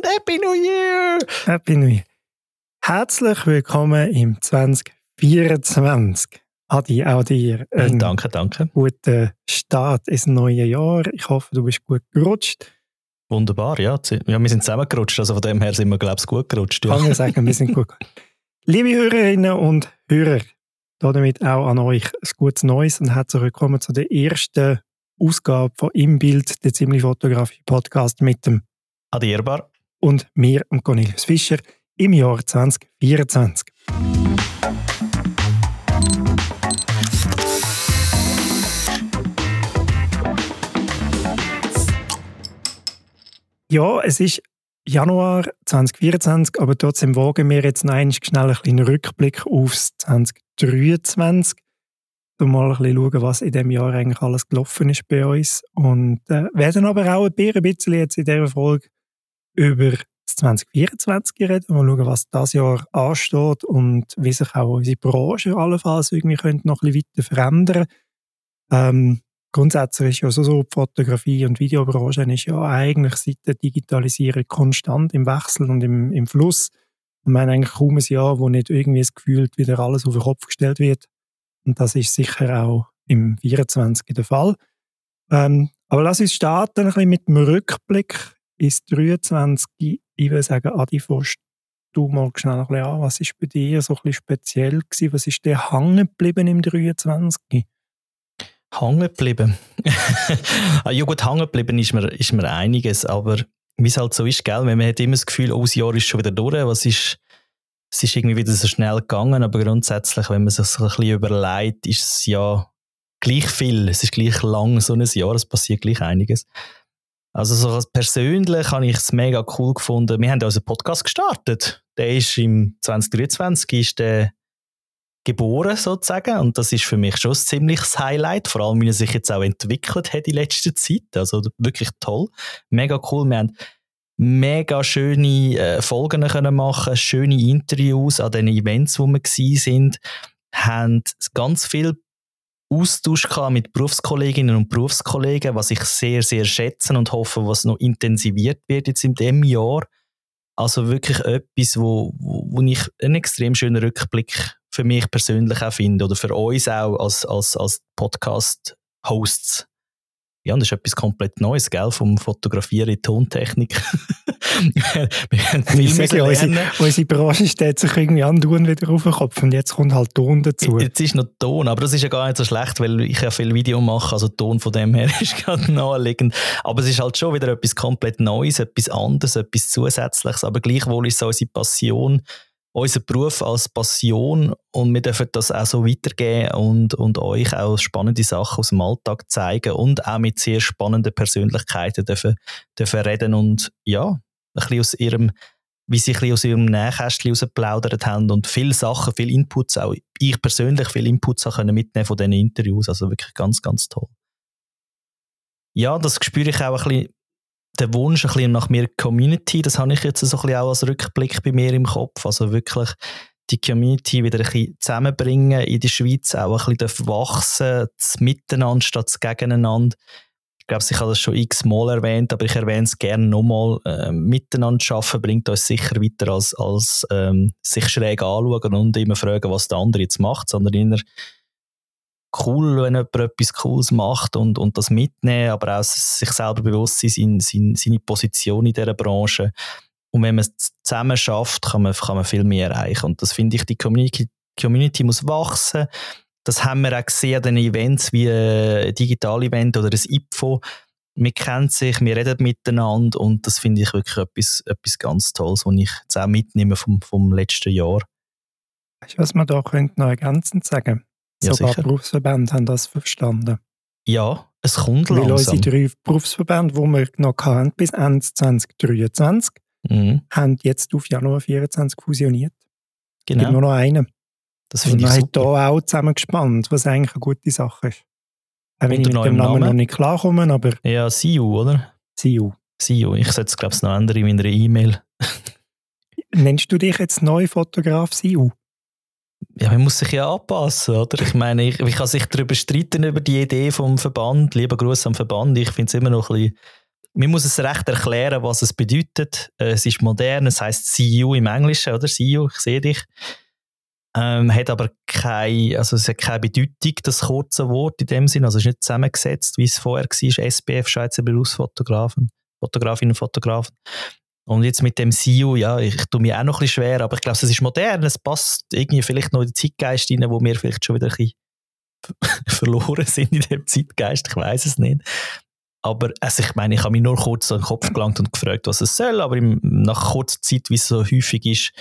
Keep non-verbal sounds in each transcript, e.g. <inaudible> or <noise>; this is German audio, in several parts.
Happy New Year! Happy New Year. Herzlich willkommen im 2024. Adi, auch dir. Einen danke, danke. Guten Start ins neue Jahr. Ich hoffe, du bist gut gerutscht. Wunderbar, ja. ja wir sind zusammengerutscht, also von dem her sind wir, glaube ich, gut gerutscht. Ja. Kann man sagen, wir sind gut <laughs> Liebe Hörerinnen und Hörer, damit auch an euch ein gutes Neues und herzlich willkommen zu der ersten Ausgabe von Im Bild, der ziemlich Fotografie Podcast mit dem Adierbar und mir, Cornelius Fischer, im Jahr 2024. Ja, es ist Januar 2024, aber trotzdem wagen wir jetzt noch schnell ein kleinen Rückblick aufs 2023 um mal ein bisschen schauen, was in diesem Jahr eigentlich alles gelaufen ist bei uns. Und äh, werden aber auch ein bisschen jetzt in dieser Folge über das 2024 reden. Mal schauen, was das Jahr ansteht und wie sich auch unsere Branche allenfalls irgendwie noch ein bisschen weiter verändern ähm, Grundsätzlich ist ja so, die Fotografie- und Videobranche ist ja eigentlich seit der Digitalisierung konstant im Wechsel und im, im Fluss. Und wir haben eigentlich kaum ein Jahr, wo nicht irgendwie das Gefühl wieder alles auf den Kopf gestellt wird. Und das ist sicher auch im 24. der Fall. Ähm, aber lass uns starten ein bisschen mit dem Rückblick ins 23. Ich würde sagen, Adi, fährst du mal schnell ein bisschen an. Was ist bei dir so ein bisschen speziell gewesen? Was ist dir hängen geblieben im 23? Hängen geblieben? <laughs> Ah, ja gut, hängen geblieben ist mir, ist mir einiges, aber wie es halt so ist, gell? man hat immer das Gefühl, oh, das Jahr ist schon wieder durch. Was ist es ist irgendwie wieder so schnell gegangen, aber grundsätzlich, wenn man sich so ein bisschen überlegt, ist es ja gleich viel, es ist gleich lang so ein Jahr, es passiert gleich einiges. Also so persönlich habe ich es mega cool gefunden. Wir haben ja unseren Podcast gestartet. Der ist im 2023 ist der geboren sozusagen und das ist für mich schon ein ziemliches Highlight, vor allem wie er sich jetzt auch entwickelt hat in letzter Zeit. Also wirklich toll, mega cool. Wir haben mega schöne äh, Folgen können machen, schöne Interviews an den Events, wo wir sind, haben ganz viel Austausch mit Berufskolleginnen und Berufskollegen, was ich sehr, sehr schätze und hoffe, was noch intensiviert wird jetzt in diesem Jahr. Also wirklich etwas, wo, wo ich einen extrem schönen Rückblick für mich persönlich auch finde oder für uns auch als, als, als Podcast-Hosts ja, das ist etwas komplett Neues, gell? Vom Fotografieren in Tontechnik. <laughs> wir sage, unsere, unsere Branche steht sich irgendwie andauernd wieder auf den Kopf und jetzt kommt halt Ton dazu. Jetzt ist noch Ton, aber das ist ja gar nicht so schlecht, weil ich ja viel Video mache, also Ton von dem her <laughs> ist gerade naheliegend. Aber es ist halt schon wieder etwas komplett Neues, etwas anderes, etwas Zusätzliches, aber gleichwohl ist es unsere Passion, unser Beruf als Passion und wir dürfen das auch so weitergeben und, und euch auch spannende Sachen aus dem Alltag zeigen und auch mit sehr spannenden Persönlichkeiten dürfen, dürfen reden und ja, ein bisschen aus ihrem, wie sie ein bisschen aus ihrem Nähkästchen rausgeplaudert haben und viele Sachen, viele Inputs, auch ich persönlich viele Inputs auch können mitnehmen von diesen Interviews, also wirklich ganz, ganz toll. Ja, das spüre ich auch ein bisschen der Wunsch ein bisschen nach mehr Community, das habe ich jetzt so ein bisschen auch als Rückblick bei mir im Kopf. Also wirklich die Community wieder ein bisschen zusammenbringen in der Schweiz, auch ein bisschen wachsen, das Miteinander statt das Gegeneinander. Ich glaube, ich habe das schon x-mal erwähnt, aber ich erwähne es gerne nochmal. Äh, miteinander arbeiten bringt uns sicher weiter als, als ähm, sich schräg anschauen und immer fragen, was der andere jetzt macht, sondern eher cool, wenn jemand etwas Cooles macht und, und das mitnehmen, aber auch sich selber bewusst sein, sein, seine Position in dieser Branche. Und wenn man es zusammen schafft, kann man, kann man viel mehr erreichen. Und das finde ich, die Community, Community muss wachsen. Das haben wir auch gesehen an den Events wie ein Digital-Event oder ein IPFO. Wir kennen sich, wir reden miteinander und das finde ich wirklich etwas, etwas ganz Tolles, was ich jetzt auch mitnehme vom, vom letzten Jahr. Weißt du, was man da könnte noch ergänzend sagen ja, Sogar sicher. Berufsverbände haben das verstanden. Ja, es kommt Weil langsam. unsere drei Berufsverbände, die wir noch hatten, bis Ende 2023, mhm. haben jetzt auf Januar 2024 fusioniert. Genau. Es gibt nur noch einen. Das finde ich super. Man hat hier auch zusammengespannt, was eigentlich eine gute Sache ist. Auch wenn ich mit dem Namen, Namen noch nicht klarkomme, aber... Ja, CU, oder? CU. CU. Ich setze, glaube ich, noch andere in meiner E-Mail. Nennst du dich jetzt neu Fotograf CU? Ja, man muss sich ja anpassen, oder? Ich meine, ich, ich kann sich darüber streiten, über die Idee vom Verband. Lieber Gruß am Verband. Ich finde es immer noch ein bisschen man muss es recht erklären, was es bedeutet. Äh, es ist modern, es heißt you im Englischen, oder? You, ich sehe dich. Ähm, hat aber keine, also es hat keine Bedeutung, das kurze Wort in dem Sinn. Also es ist nicht zusammengesetzt, wie es vorher war, SBF, Schweizer Berufsfotografen, Fotografinnen und Fotografen. Und jetzt mit dem SEO, ja, ich tue mir auch noch ein bisschen schwer, aber ich glaube, es ist modern, es passt irgendwie vielleicht noch in den Zeitgeist rein, wo wir vielleicht schon wieder ein bisschen <laughs> verloren sind in dem Zeitgeist, ich weiß es nicht. Aber also ich meine, ich habe mich nur kurz in den Kopf gelangt und gefragt, was es soll, aber im, nach kurzer Zeit, wie es so häufig ist,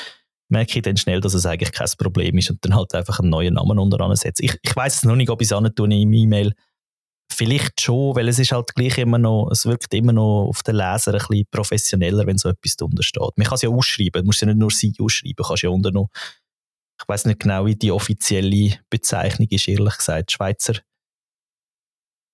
merke ich dann schnell, dass es eigentlich kein Problem ist und dann halt einfach einen neuen Namen unter setze. Ich, ich weiß es noch nicht, ob ich es tue im E-Mail. Vielleicht schon, weil es ist halt gleich immer noch, es wirkt immer noch auf den Leser ein bisschen professioneller, wenn so etwas drunter steht. Man kann es ja ausschreiben, du musst ja nicht nur sie ausschreiben, du kannst ja unter noch, ich weiß nicht genau, wie die offizielle Bezeichnung ist, ehrlich gesagt, Schweizer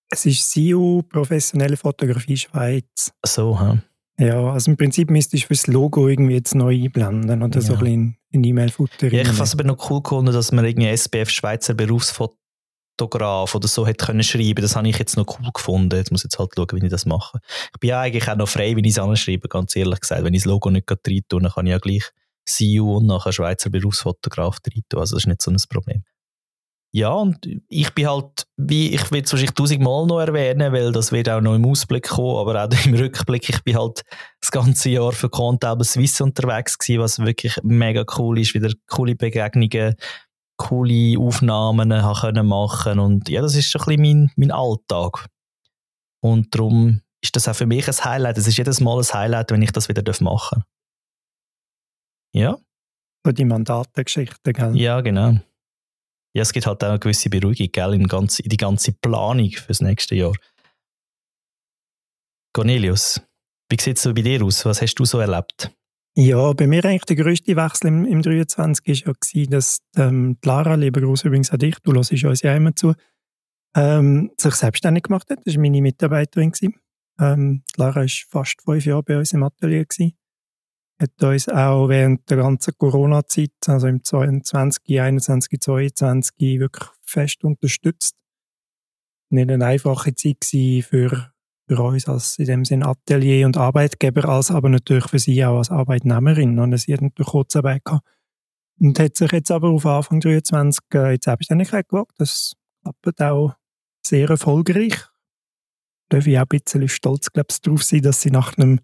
es ist SEO, professionelle Fotografie Schweiz. So, ha. Ja, also im Prinzip müsstest du fürs Logo irgendwie jetzt neu einblenden oder ja. so ein bisschen in E-Mail-Futter. Ja, ich fand es aber noch cool gefunden, dass man irgendwie SBF Schweizer Berufsfotograf oder so hätte können schreiben. Das habe ich jetzt noch cool gefunden. Jetzt muss ich jetzt halt schauen, wie ich das mache. Ich bin ja eigentlich auch noch frei, wenn ich es anschreibe, ganz ehrlich gesagt. Wenn ich das Logo nicht rein tue, dann kann ich ja gleich CEO und nachher Schweizer Berufsfotograf rein tun. Also das ist nicht so ein Problem. Ja, und ich bin halt, wie ich will es wahrscheinlich tausendmal noch erwähnen, weil das wird auch noch im Ausblick kommen, aber auch <laughs> im Rückblick, ich bin halt das ganze Jahr für Contable Swiss unterwegs gewesen, was wirklich mega cool ist, wieder coole Begegnungen, coole Aufnahmen können machen und ja, das ist schon ein bisschen mein, mein Alltag. Und darum ist das auch für mich ein Highlight. Es ist jedes Mal ein Highlight, wenn ich das wieder machen darf. Ja. So die Mandatengeschichte, gell? Ja, genau ja, es gibt halt auch eine gewisse Beruhigung gell, in, ganz, in die ganze Planung für das nächste Jahr. Cornelius, wie sieht es so bei dir aus? Was hast du so erlebt? Ja, bei mir eigentlich der grösste Wechsel im, im 23 war ja, dass ähm, Lara, lieber Gruß übrigens an dich, du hörst uns ja immer zu, ähm, sich selbstständig gemacht hat. Das war meine Mitarbeiterin. Ähm, Lara war fast fünf Jahre bei uns im Atelier. Gewesen hat uns auch während der ganzen Corona-Zeit, also im 2020, 21, 22, wirklich fest unterstützt. Nicht eine einfache Zeit für, für uns als in dem Sinn Atelier und Arbeitgeber, als aber natürlich für sie auch als Arbeitnehmerin. Und sie hat natürlich Kurzarbeit gehabt. Und hat sich jetzt aber auf Anfang 23 äh, in Selbstständigkeit gewagt. Das klappt auch sehr erfolgreich. Da darf ich auch ein bisschen stolz, glaube darauf sein, dass sie nach einem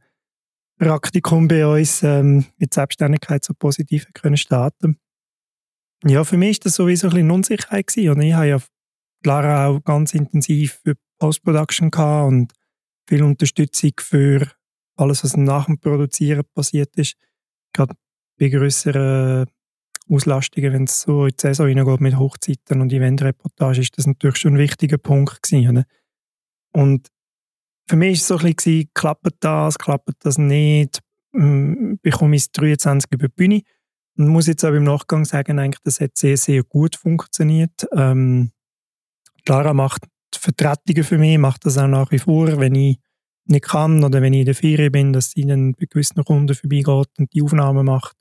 Praktikum bei uns ähm, mit Selbstständigkeit so positiv können starten Ja, für mich war das sowieso ein bisschen Unsicherheit gewesen. Und ich habe ja klar auch ganz intensiv für Post-Production und viel Unterstützung für alles, was nach dem Produzieren passiert ist. Gerade bei größeren Auslastungen, wenn es so in die Saison hineingeht mit Hochzeiten und Eventreportage, ist das natürlich schon ein wichtiger Punkt gewesen. Und für mich war es so ein bisschen, klappt das, klappt das nicht, bekomme ich es 23 über die Bühne. Und muss jetzt aber im Nachgang sagen, eigentlich, das hat sehr, sehr gut funktioniert. Ähm, Clara macht Vertretungen für mich, macht das auch nach wie vor, wenn ich nicht kann oder wenn ich in der Ferien bin, dass sie dann bei gewissen Kunden vorbeigeht und die Aufnahmen macht.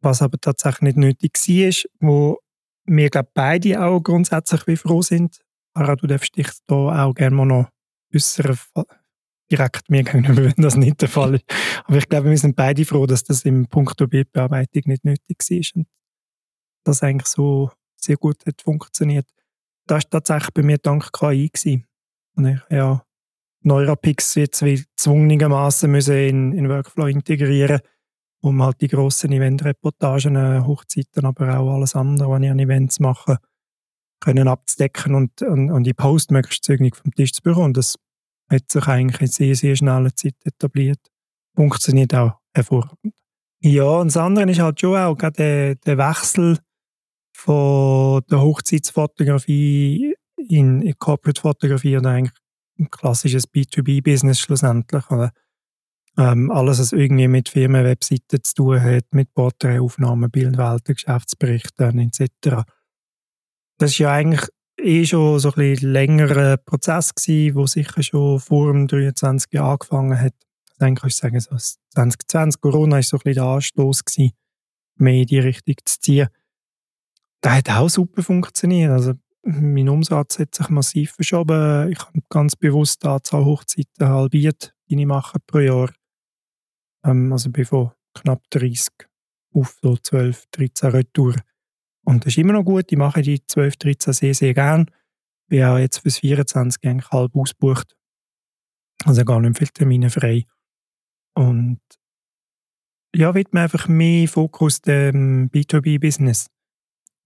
Was aber tatsächlich nicht nötig war, wo wir, glaube beide auch grundsätzlich wie froh sind. Clara, du darfst dich da auch gerne mal noch äußern, direkt mir gegenüber, <laughs> wenn das nicht der Fall ist. Aber ich glaube, wir sind beide froh, dass das im Punkt Bildbearbeitung nicht nötig war und das eigentlich so sehr gut hat funktioniert. Das war tatsächlich bei mir dank KI. Gewesen. Und ich ja Neurapix jetzt wie zwungenermaßen müssen in, in Workflow integrieren, um halt die grossen Eventreportagen, Hochzeiten, aber auch alles andere, was ich an Events mache, können abzudecken und, und, und die Post möglichst zügig vom Tisch zu bekommen. Das hat sich eigentlich in sehr, sehr schneller Zeit etabliert. Funktioniert auch hervorragend. Ja, und das andere ist halt schon auch der, der Wechsel von der Hochzeitsfotografie in, in Corporate Fotografie oder eigentlich ein klassisches B2B-Business schlussendlich. Oder? Ähm, alles, was irgendwie mit Firmenwebseiten zu tun hat, mit Porträtaufnahmen, Bildwelten, Geschäftsberichten etc. Das ist ja eigentlich eh schon so ein bisschen längerer Prozess gewesen, der sicher schon vor dem 23. angefangen hat. Dann kannst du sagen, so 2020, Corona war so ein bisschen der Anstoß gewesen, mehr in die Richtung zu ziehen. Das hat auch super funktioniert. Also, mein Umsatz hat sich massiv verschoben. Ich habe ganz bewusst die Anzahl Hochzeiten halbiert die ich mache pro Jahr. Ähm, also bin von knapp 30 auf so 12, 13 Retour. Und das ist immer noch gut. Ich mache die 12, 13 sehr, sehr gern. Bin auch jetzt fürs 24 eigentlich halb ausgebucht. Also gar nicht viele Termine frei. Und ja, wird man einfach mehr Fokus dem B2B-Business,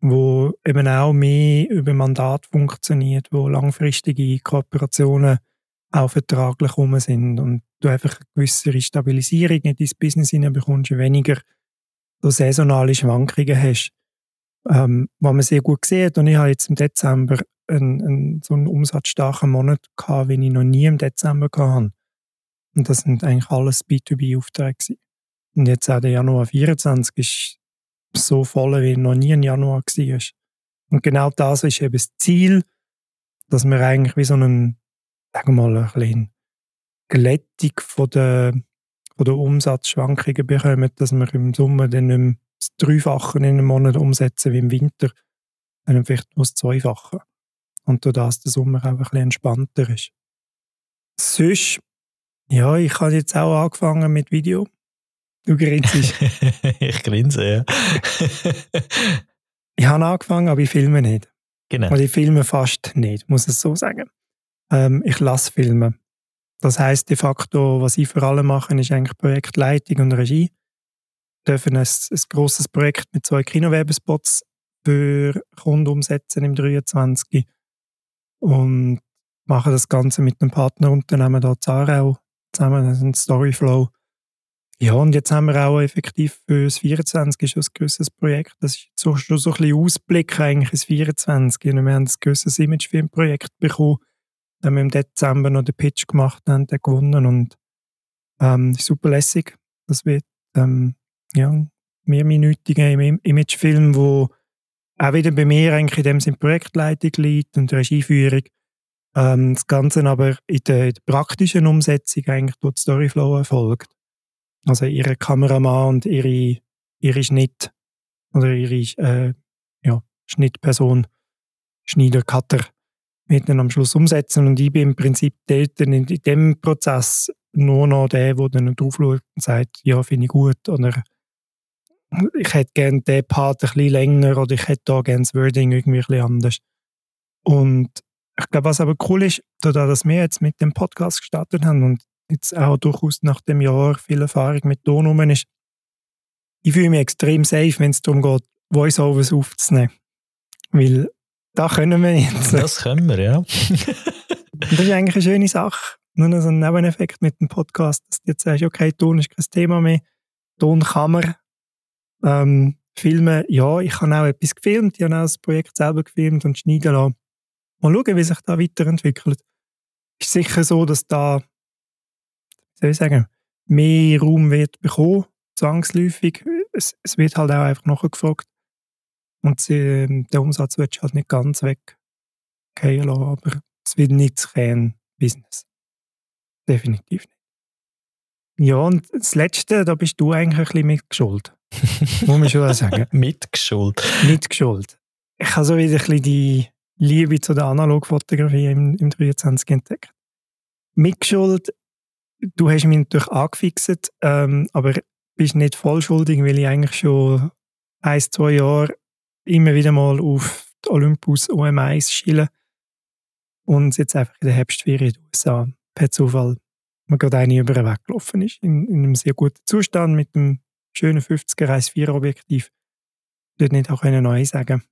wo eben auch mehr über Mandat funktioniert, wo langfristige Kooperationen auch vertraglich rum sind und du einfach eine gewisse Stabilisierung in dein Business bekommst, weniger so saisonale Schwankungen hast. Ähm, was man sehr gut sieht, und ich habe jetzt im Dezember einen, einen, so einen umsatzstarken Monat gehabt, wie ich noch nie im Dezember hatte. Und das sind eigentlich alles B2B-Aufträge. Und jetzt auch der Januar 24 ist so voll, wie noch nie im Januar war. Und genau das ist eben das Ziel, dass wir eigentlich wie so einen, sagen wir mal, eine Glättung von der, von der Umsatzschwankungen bekommen, dass wir im Sommer dann nicht das Dreifache in einem Monat umsetzen wie im Winter, sondern vielleicht nur das Zweifache. Und dadurch der Sommer auch ein bisschen entspannter ist. Sonst, ja, ich habe jetzt auch angefangen mit Video. Du grinst. <laughs> ich grinse, ja. ich habe angefangen, aber ich filme nicht. Genau. Weil ich filme fast nicht, muss ich so sagen. Ähm, ich lasse filmen. Das heißt de facto, was ich vor allem mache, ist eigentlich Projektleitung und Regie. Wir dürfen ein, ein grosses Projekt mit zwei Kinowerbespots für Kunden umsetzen im 23. Und machen das Ganze mit einem Partnerunternehmen hier Zarau zusammen, das ist ein Storyflow. Ja, und jetzt haben wir auch effektiv für das 24 ist ein gewisses Projekt. Das ist so, schon so ein bisschen Ausblick eigentlich ins 24. Und wir haben ein gewisses Imagefilmprojekt bekommen. Da haben wir im Dezember noch den Pitch gemacht haben den gewonnen. Und ähm, super lässig. Das wird ähm, ja, mehrminütiger Imagefilm, wo auch wieder bei mir eigentlich in dem Sinne Projektleitung liegt und Regieführung. Ähm, das Ganze aber in der, in der praktischen Umsetzung eigentlich durch Storyflow erfolgt. Also ihre Kameramann und ihre, ihre Schnitt oder ihre äh, ja, Schnittperson, Schneider, Cutter, wird dann am Schluss umsetzen und ich bin im Prinzip dort in, in dem Prozess nur noch der, der dann drauf schaut und sagt, ja, finde ich gut oder ich hätte gerne den Part ein bisschen länger oder ich hätte da gerne das Wording irgendwie ein bisschen anders. Und ich glaube, was aber cool ist, dass wir jetzt mit dem Podcast gestartet haben und jetzt auch durchaus nach dem Jahr viel Erfahrung mit Ton ist, ich fühle mich extrem safe, wenn es darum geht, Voice-Overs aufzunehmen. Weil da können wir jetzt. Das können wir, ja. das ist eigentlich eine schöne Sache. Nur so ein Nebeneffekt mit dem Podcast, dass du jetzt sagst, okay, Ton ist kein Thema mehr, Ton kann man. Ähm, filmen, ja, ich habe auch etwas gefilmt, ich habe auch das Projekt selber gefilmt und schneiden lassen. Mal schauen, wie sich da weiterentwickelt. Ist sicher so, dass da soll ich sagen, mehr Raum wird bekommen, zwangsläufig. Es, es wird halt auch einfach nachgefragt. Und sie, ähm, der Umsatz wird halt nicht ganz weggehen lassen, aber es wird nicht das Kernbusiness. Definitiv nicht. Ja, und das Letzte, da bist du eigentlich ein bisschen mitgeschuld. <laughs> Muss man schon sagen. mitgeschuld? Mitgeschuld. Ich habe so wieder ein bisschen die Liebe zu der Analogfotografie im, im 23 entdeckt. Mitgeschuld du hast mich natürlich angefixt, ähm, aber bist nicht voll schuldig, weil ich eigentlich schon ein, zwei Jahre immer wieder mal auf die Olympus OM1 schiele und jetzt einfach in der Herbstferien in den USA per Zufall mir gerade eine über den Weg gelaufen ist, in, in einem sehr guten Zustand mit einem schönen 50er 1.4 Objektiv. Dort nicht auch Nein sagen.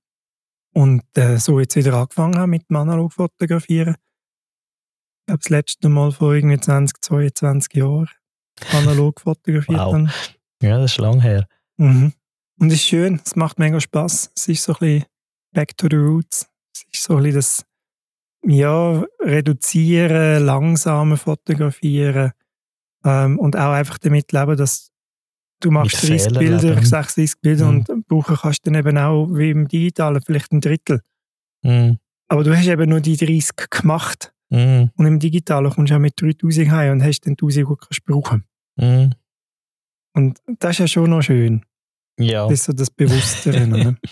Und äh, so jetzt wieder angefangen habe mit dem Analogfotografieren glaube, das letzte Mal vor irgendwie 20, 22 Jahren analog <laughs> fotografiert wow. habe. Ja, das ist lang her. Mhm. Und es ist schön, es macht mega Spaß. Es ist so ein bisschen back to the roots. Es ist so ein bisschen das ja, reduzieren, langsame fotografieren ähm, und auch einfach damit leben, dass du machst 30 Bilder, leben. 36 Bilder mhm. und brauchen kannst dann eben auch wie im Digitalen vielleicht ein Drittel. Mhm. Aber du hast eben nur die 30 gemacht. Mm. Und im Digitalen kommst du auch mit 3000 heim und hast dann 1000 gut kannst brauchen. Mm. Und das ist ja schon noch schön. Ja. Das ist so das Bewusstere. ne? <laughs>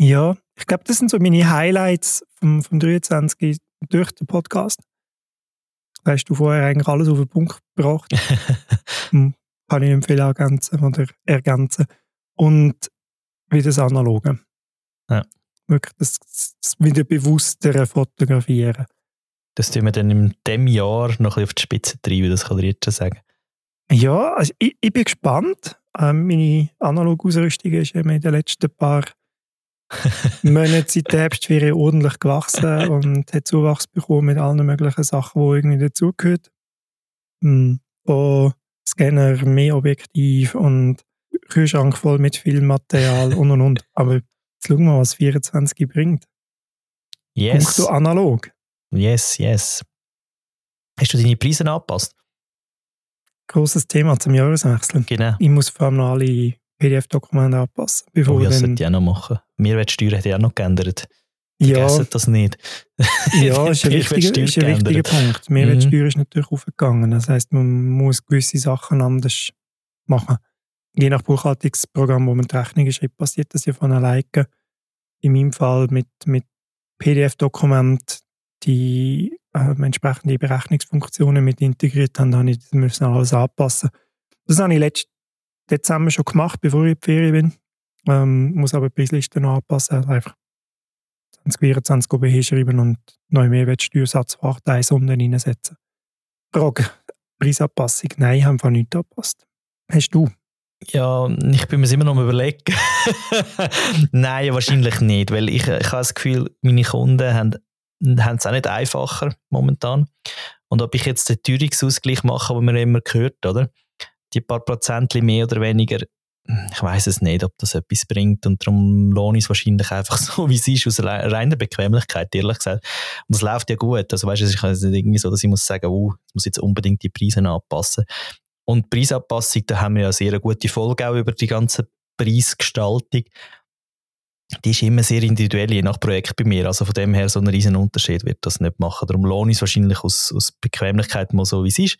Ja, ich glaube, das sind so meine Highlights vom, vom 23 durch den Podcast. hast du vorher eigentlich alles auf den Punkt gebracht. <laughs> Hm, kann ich viel ergänzen oder ergänzen. Und wie das Analoge. Ja. Wirklich das, das wieder bewusster fotografieren. Das tun wir dann in diesem Jahr noch ein bisschen auf die Spitze treiben, das kann ich jetzt schon sagen. Ja, also ich, ich bin gespannt. Ähm, meine Analogausrüstung ist in den letzten paar <laughs> Monaten seit der Herbstferien ordentlich gewachsen <laughs> und hat Zuwachs bekommen mit allen möglichen Sachen, die irgendwie dazugehören. Hm, von Scanner, mehr Objektiv und Kühlschrank voll mit Filmmaterial und und und. Aber jetzt schauen wir mal, was 24 bringt. Yes. Punkto analog. Yes, yes. Hast du deine Preise angepasst? Großes Thema zum Jahreswechsel. Genau. Ich muss vor allem noch alle PDF-Dokumente anpassen. Bevor Oh, ja, das sollte ich auch noch machen. Mehrwertsteuer hat ja auch noch geändert. ja, Vergessen das nicht. ja, <laughs> ist ein wichtiger, ist ein wichtiger. Punkt. Mehrwertsteuer ist natürlich aufgegangen. Das heißt, man muss gewisse Sachen anders machen. Je nach Buchhaltungsprogramm, wo man die Rechnung schreibt, passiert das ja von alleine. In meinem Fall mit, mit PDF-Dokument die äh, entsprechende Berechnungsfunktionen mit integriert haben, habe ich das müssen alles anpassen. Das habe ich letzten Dezember schon gemacht, bevor ich in die Ferien bin. Ähm, muss aber die Preisliste noch anpassen. Also einfach 2024 oben hinschreiben und neue Mehrwertsteuersatz von 8 unten reinsetzen. Frage, Preisanpassung? Nein, haben wir nichts angepasst. Hast du? Ja, ich bin mir immer noch am überlegen. <laughs> Nein, wahrscheinlich nicht, weil ich, ich habe das Gefühl, meine Kunden haben, haben es auch nicht einfacher momentan. Und ob ich jetzt den Teuerungsausgleich mache, den man immer hört, oder? Die paar Prozentchen mehr oder weniger, ich weiß es nicht, ob das etwas bringt. Und darum lohne ich es wahrscheinlich einfach <laughs> so, wie es ist, aus rei- reiner Bequemlichkeit, ehrlich gesagt. Und es läuft ja gut. Also weißt du, es ist nicht irgendwie so, dass ich muss sagen, oh, ich muss jetzt unbedingt die Preise anpassen. Und die Preisanpassung, da haben wir ja sehr gute Folge auch über die ganze Preisgestaltung. Die ist immer sehr individuell, je nach Projekt bei mir. Also von dem her, so einen riesen Unterschied wird das nicht machen. Darum lohne ich es wahrscheinlich aus, aus Bequemlichkeit mal so, wie es ist.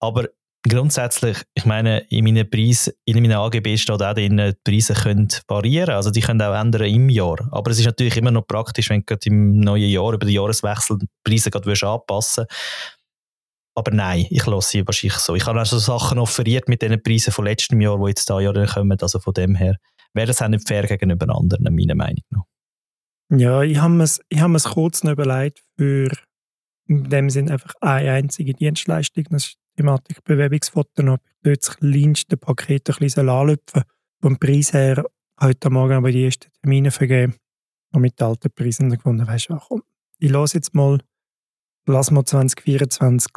Aber grundsätzlich, ich meine, in meinen Preisen, in meinen AGB steht auch drin, die Preise können variieren. Also die können auch ändern im Jahr. Aber es ist natürlich immer noch praktisch, wenn du gerade im neuen Jahr über den Jahreswechsel die Preise gerade anpassen aber nein, ich lasse sie wahrscheinlich so. Ich habe auch so Sachen offeriert mit den Preisen von letztem Jahr, die jetzt da Jahr kommen. Also von dem her wäre das auch nicht fair gegenüber anderen, meiner Meinung nach. Ja, ich habe mir ich mir's kurz noch überlegt für in dem Sinn einfach eine einzige Dienstleistung. Das ist die Thematik Bewerbungsfoto. Und dort das kleinste Paket ein bisschen anlüpfen. Vom Preis her heute Morgen aber die ersten Termine vergeben. Und mit den alten Preisen gefunden, weißt du, komm, ich lasse jetzt mal, lass mal 2024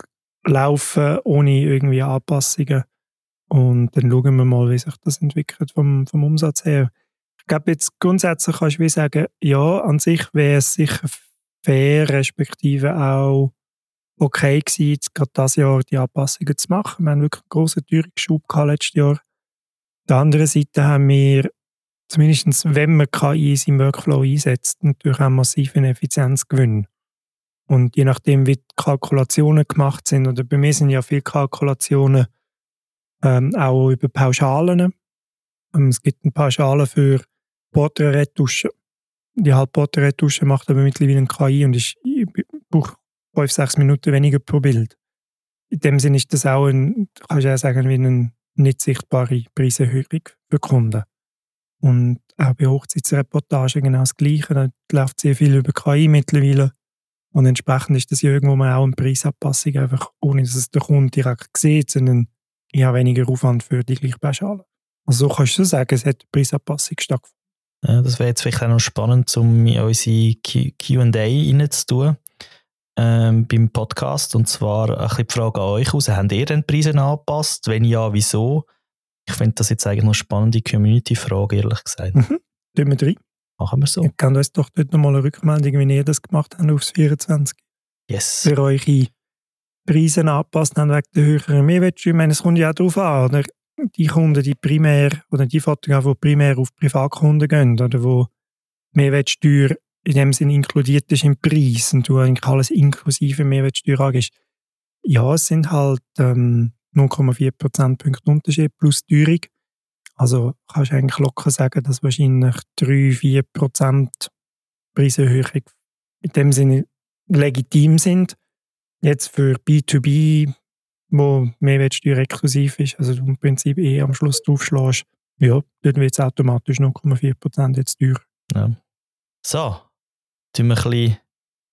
laufen, ohne irgendwie Anpassungen. Und dann schauen wir mal, wie sich das entwickelt vom, vom Umsatz her. Ich glaube, jetzt grundsätzlich kannst du sagen, ja, an sich wäre es sicher fair, respektive auch okay gewesen, gerade dieses Jahr die Anpassungen zu machen. Wir haben wirklich einen grossen Teuerungsschub gehabt letztes Jahr. Auf der anderen Seite haben wir, zumindest wenn man KI in seinem Workflow einsetzt, natürlich auch massiven Effizienzgewinn. Und je nachdem, wie die Kalkulationen gemacht sind, oder bei mir sind ja viele Kalkulationen ähm, auch über Pauschalen. Ähm, es gibt eine Pauschale für Porträtretusche. Die Halbporträttusche macht aber mittlerweile ein KI und ich, ich brauche 5, 6 Minuten weniger pro Bild. In dem Sinne ist das auch ein, kannst du auch sagen, wie eine nicht sichtbare Preiserhöhung für Kunden. Und auch bei Hochzeitsreportagen genau das Gleiche. Da läuft sehr viel über KI mittlerweile. Und entsprechend ist das ja irgendwo mal auch eine Preisanpassung, einfach ohne dass es der Kunde direkt sieht, sondern ich habe weniger Aufwand für die gleiche Pauschale. Also so kannst du sagen, es hat eine Preisanpassung stattgefunden. Ja, das wäre jetzt vielleicht auch noch spannend, um in unsere Q&A reinzutun ähm, beim Podcast. Und zwar ein bisschen die Frage an euch raus. Habt ihr denn die Preise angepasst? Wenn ja, wieso? Ich finde das jetzt eigentlich noch eine spannende Community-Frage, ehrlich gesagt. Mhm. Tun wir rein. Machen wir so. Ihr könnt uns doch dort nochmal eine Rückmeldung, wie ihr das gemacht habt aufs 24. Yes. Für eure Preise angepasst haben wegen der höheren Mehrwertsteuer. Ich meine, es kommt ja auch darauf an, oder? Die Kunden, die primär, oder die Fotografen, die primär auf Privatkunden gehen, oder wo Mehrwertsteuer in dem Sinn inkludiert ist im Preis und du eigentlich alles inklusive Mehrwertsteuer angehst. Ja, es sind halt ähm, 0,4 Prozentpunkte Unterschied plus Teuerung. Also kannst du eigentlich locker sagen, dass wahrscheinlich 3-4 Prozent Preiserhöhung in dem Sinne legitim sind. Jetzt für B2B, wo Mehrwertsteuer exklusiv ist, also du im Prinzip eh am Schluss draufschlägst, ja, dort wird es automatisch 0,4% jetzt teurer. Ja. So, tun wir ein bisschen,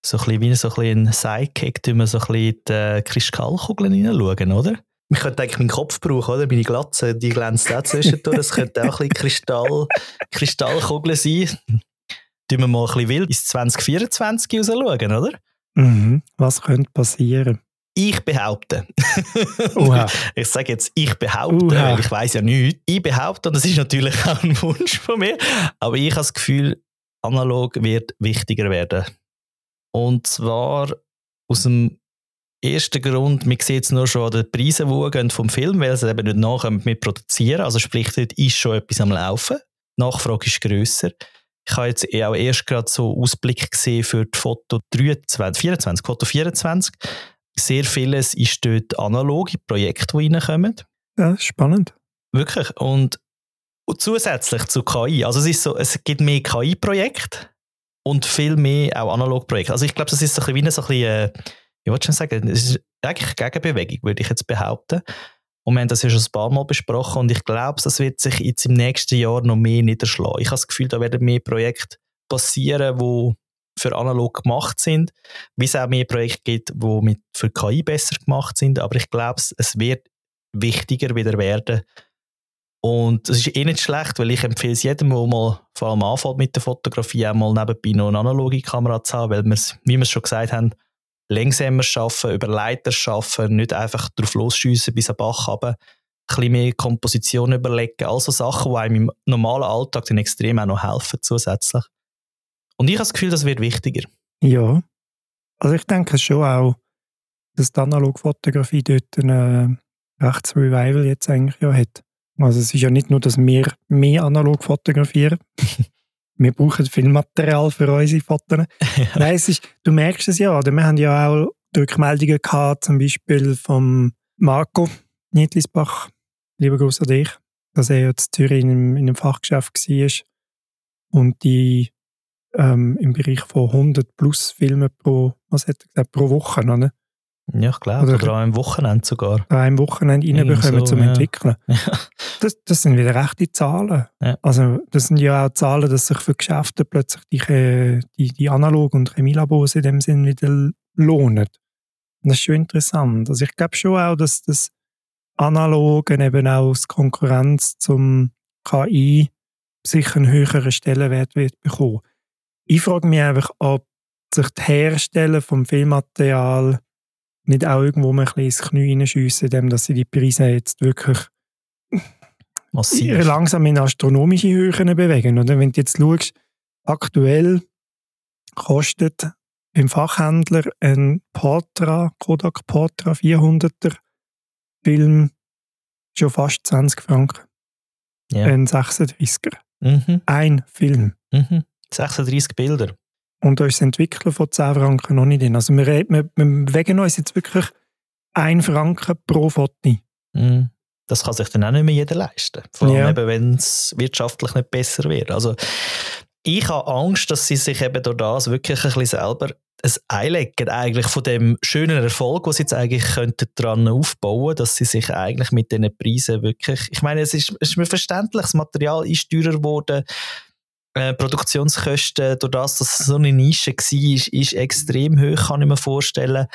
so ein bisschen wie ein, Sidekick, tun wir so ein bisschen die Kristallkugeln hineinschauen, oder? Ich könnte eigentlich meinen Kopf brauchen, oder? Meine Glatze, die glänzt auch zwischendurch. Das könnte auch ein bisschen Kristall, Kristallkugeln sein. Tun wir mal ein bisschen wild ins 2024 raus schauen, oder? Mhm. Was könnte passieren? Ich behaupte. <laughs> Ich sage jetzt, ich behaupte, weil ich weiß ja nichts. Ich behaupte, und das ist natürlich <laughs> auch ein Wunsch von mir, aber ich habe das Gefühl, analog wird wichtiger werden. Und zwar aus dem ersten Grund, man sieht es nur schon an den Preisen, die vom Film, weil sie eben nicht nachkommen mit produzieren. Also sprich, dort ist schon etwas am Laufen. Die Nachfrage ist grösser. Ich habe jetzt auch erst gerade so Ausblick gesehen für die Foto 23, 24, Foto 24. Sehr vieles ist dort analoge Projekte, die reinkommen. Ja, spannend. Wirklich. Und, zusätzlich zu KI. Also es, ist so, es gibt mehr KI-Projekte und viel mehr auch Analog-Projekte. Also ich glaube, das ist so ein bisschen wie ein, so ein bisschen, äh, ich wollte schon sagen, es ist eigentlich Gegenbewegung, würde ich jetzt behaupten. Und wir haben das ja schon ein paar Mal besprochen und ich glaube, das wird sich jetzt im nächsten Jahr noch mehr niederschlagen. Ich habe das Gefühl, da werden mehr Projekte passieren, die für analog gemacht sind, wie es auch mehr Projekte gibt, die mit für KI besser gemacht sind. Aber ich glaube, es wird wichtiger wieder werden. Und es ist eh nicht schlecht, weil ich empfehle es jedem, der mal vor allem anfängt mit der Fotografie, auch mal nebenbei noch eine analoge Kamera zu haben, weil wir wie wir es schon gesagt haben, langsamer arbeiten, über Leiter arbeiten, nicht einfach drauf losschiessen bis am Bach runter, ein bisschen mehr Komposition überlegen, also Sachen, die einem im normalen Alltag dann extrem auch noch helfen zusätzlich. Und ich habe das Gefühl, das wird wichtiger. Ja. Also ich denke schon auch, dass die Analogfotografie dort ein äh, rechtes Revival jetzt eigentlich ja hat. Also es ist ja nicht nur, dass wir mehr analog fotografieren. <laughs> wir brauchen viel Material für unsere Fotos. <laughs> Nein, es ist, du merkst es ja, oder? wir haben ja auch Rückmeldungen gehabt, zum Beispiel vom Marco Niedlisbach, lieber Gruß an dich, dass er jetzt in Zürich in einem, in einem Fachgeschäft war und die ähm, im Bereich von 100 plus Filmen pro, was hat er gesagt, pro Woche, oder? Ja, ich glaube, Oder- oder, auch am Wochenende sogar. an einem Wochenende reinbekommen so, zum ja. Entwickeln. <laughs> Ja. Das, das sind wieder rechte Zahlen. Ja. Also das sind ja auch Zahlen, dass sich für Geschäfte plötzlich die, die, die Analog- und Chemielabors in dem Sinn wieder lohnen. Das ist schon interessant. Also ich glaube schon auch, dass das Analogen eben auch als Konkurrenz zum KI sicher einen höheren Stellenwert wird bekommen. Ich frage mich einfach, ob sich die Hersteller vom Filmmaterial nicht auch irgendwo mal ein bisschen ins Knie hineinschiessen, indem dass sie die Preise jetzt wirklich <laughs> Massiv. langsam in astronomische Höhen bewegen. Oder wenn du jetzt schaust, aktuell kostet im Fachhändler ein Portra, Kodak Portra 400er Film schon fast 20 Franken. Ja. Ein 36er. Mhm, Ein Film. mhm. 36 Bilder. Und das Entwickeln von 10 Franken noch nicht drin. Also wir, wir, wir bewegen uns jetzt wirklich 1 Franken pro Foto. Mhm. Das kann sich dann auch nicht mehr jeder leisten. Vor allem Ja. eben, wenn es wirtschaftlich nicht besser wird. Also ich habe Angst, dass sie sich eben durch das wirklich ein bisschen selber ein Einlegen eigentlich von dem schönen Erfolg, was sie jetzt eigentlich könnten dran aufbauen, dass sie sich eigentlich mit diesen Preisen wirklich, ich meine, es ist, es ist mir verständlich, das Material ist teurer geworden, äh, Produktionskosten, durch das, dass es so eine Nische war, ist, ist extrem hoch, kann ich mir vorstellen.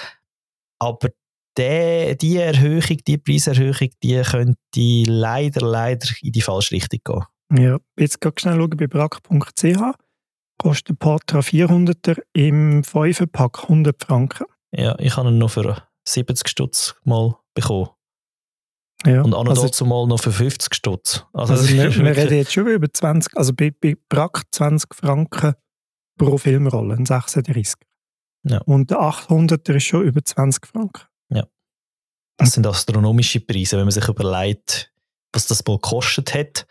Aber der, die Erhöhung, die Preiserhöhung, die könnte leider, leider in die falsche Richtung gehen. Ja, jetzt gerade schnell schauen bei brack.ch. Kostet Portra 400er im 5-Pack 100 Franken. Ja, ich habe ihn noch für 70 Stutz mal bekommen. Ja, Und auch noch also, dazu mal noch für 50 Stutz. Also, also wir, <laughs> wir reden jetzt schon über 20, also bei, bei Brack 20 Franken pro Filmrolle, ein 36. Ja. Und der 800er ist schon über 20 Franken. Das sind astronomische Preise, wenn man sich überlegt, was das wohl gekostet hat.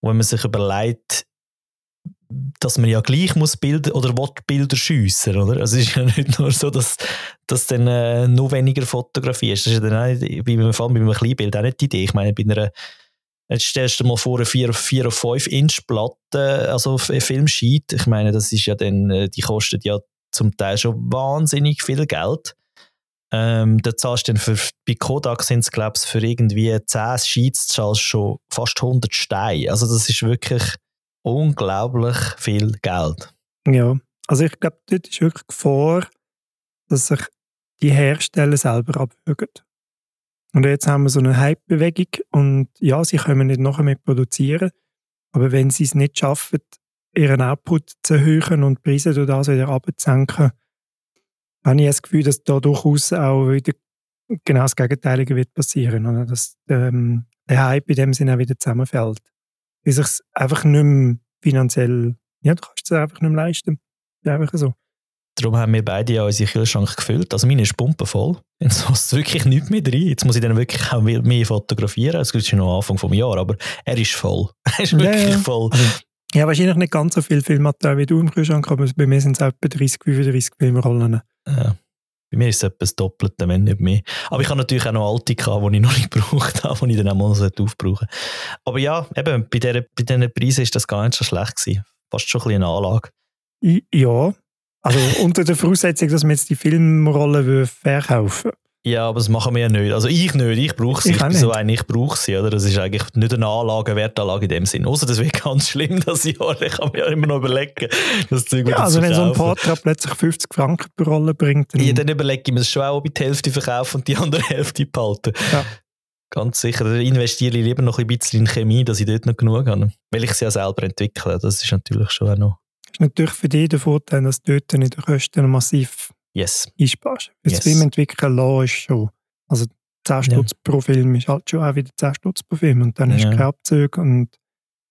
Und wenn man sich überlegt, dass man ja gleich muss Bilder oder will Bilder schiessen, oder? Also es ist ja <laughs> nicht nur so, dass, dass dann äh, noch weniger Fotografie ist. Das ist ja dann auch bei, vor allem bei einem Kleinbild auch nicht die Idee. Ich meine, bei einer Jetzt stellst du mal vor, eine 4 auf 4 auf 5 Inch Platte, also Filmsheet. Ich meine, das ist ja dann, äh, die kostet ja zum Teil schon wahnsinnig viel Geld. Ähm, da zahlst du dann für, bei Kodak sind es, glaube ich, für irgendwie 10 Sheets zahlst schon fast 100 Steine. Also das ist wirklich unglaublich viel Geld. Ja, also ich glaube, dort ist wirklich Gefahr, dass sich die Hersteller selber abwürgen. Und jetzt haben wir so eine Hype-Bewegung und ja, sie können nicht noch mehr produzieren, aber wenn sie es nicht schaffen, ihren Output zu erhöhen und die Preise durch das wieder abzusenken, habe ich das Gefühl, dass da durchaus auch wieder genau das Gegenteilige wird passieren. Oder? Dass ähm, der Hype in dem Sinne auch wieder zusammenfällt. Weil sich es einfach nicht mehr finanziell, ja, du kannst es einfach nicht mehr leisten. Das ist einfach so. Darum haben wir beide ja unsere Kühlschrank gefüllt. Also meine ist pumpenvoll. Jetzt passt wirklich nichts mehr rein. Jetzt muss ich dann wirklich auch mehr fotografieren. Es ist noch Anfang des Jahres, aber er ist voll. <laughs> er ist wirklich ja, ja. voll. Also, ja, wahrscheinlich nicht ganz so viel Filmmaterial wie du im Kühlschrank, aber bei mir sind es etwa 30, 35 Filmrollen. Ja. Bei mir ist es etwa das Doppelte, wenn nicht mehr. Aber ich habe natürlich auch noch alte gehabt, die ich noch nicht <laughs> gebraucht habe, die ich dann auch mal aufbrauchen Aber ja, eben, bei diesen bei der Preisen ist das gar nicht so schlecht gewesen. Fast schon ein bisschen eine Anlage. Ja, also unter der Voraussetzung, dass wir jetzt die Filmrolle verkaufen ja, aber das machen wir ja nicht. Also ich nicht, ich brauche sie. Ich, ich so ein, ich brauche sie. Oder? Das ist eigentlich nicht eine Anlage, eine Wertanlage in dem Sinn. Außer das wäre <laughs> ganz schlimm, dass ich, ich kann mir ja immer noch überlegen, das Zeug Ja, also wenn so ein Porträt plötzlich 50 Franken pro Rolle bringt, dann... Ja, dann überlege ich mir schon auch, ob ich die Hälfte verkaufe und die andere <laughs> Hälfte behalte. Ja. Ganz sicher. Da investiere ich lieber noch ein bisschen in Chemie, dass ich dort noch genug habe. Weil ich sie ja selber entwickle. Das ist natürlich schon auch noch... Das ist natürlich für dich der Vorteil, dass du dort in den Kosten massiv yes. einsparst. Für yes. das Filmentwickeln lassen ist schon. Also 10 Stutz ja. pro Film ist halt schon auch wieder 10 Stutz pro Film. Und dann ja. hast du keine Abzüge und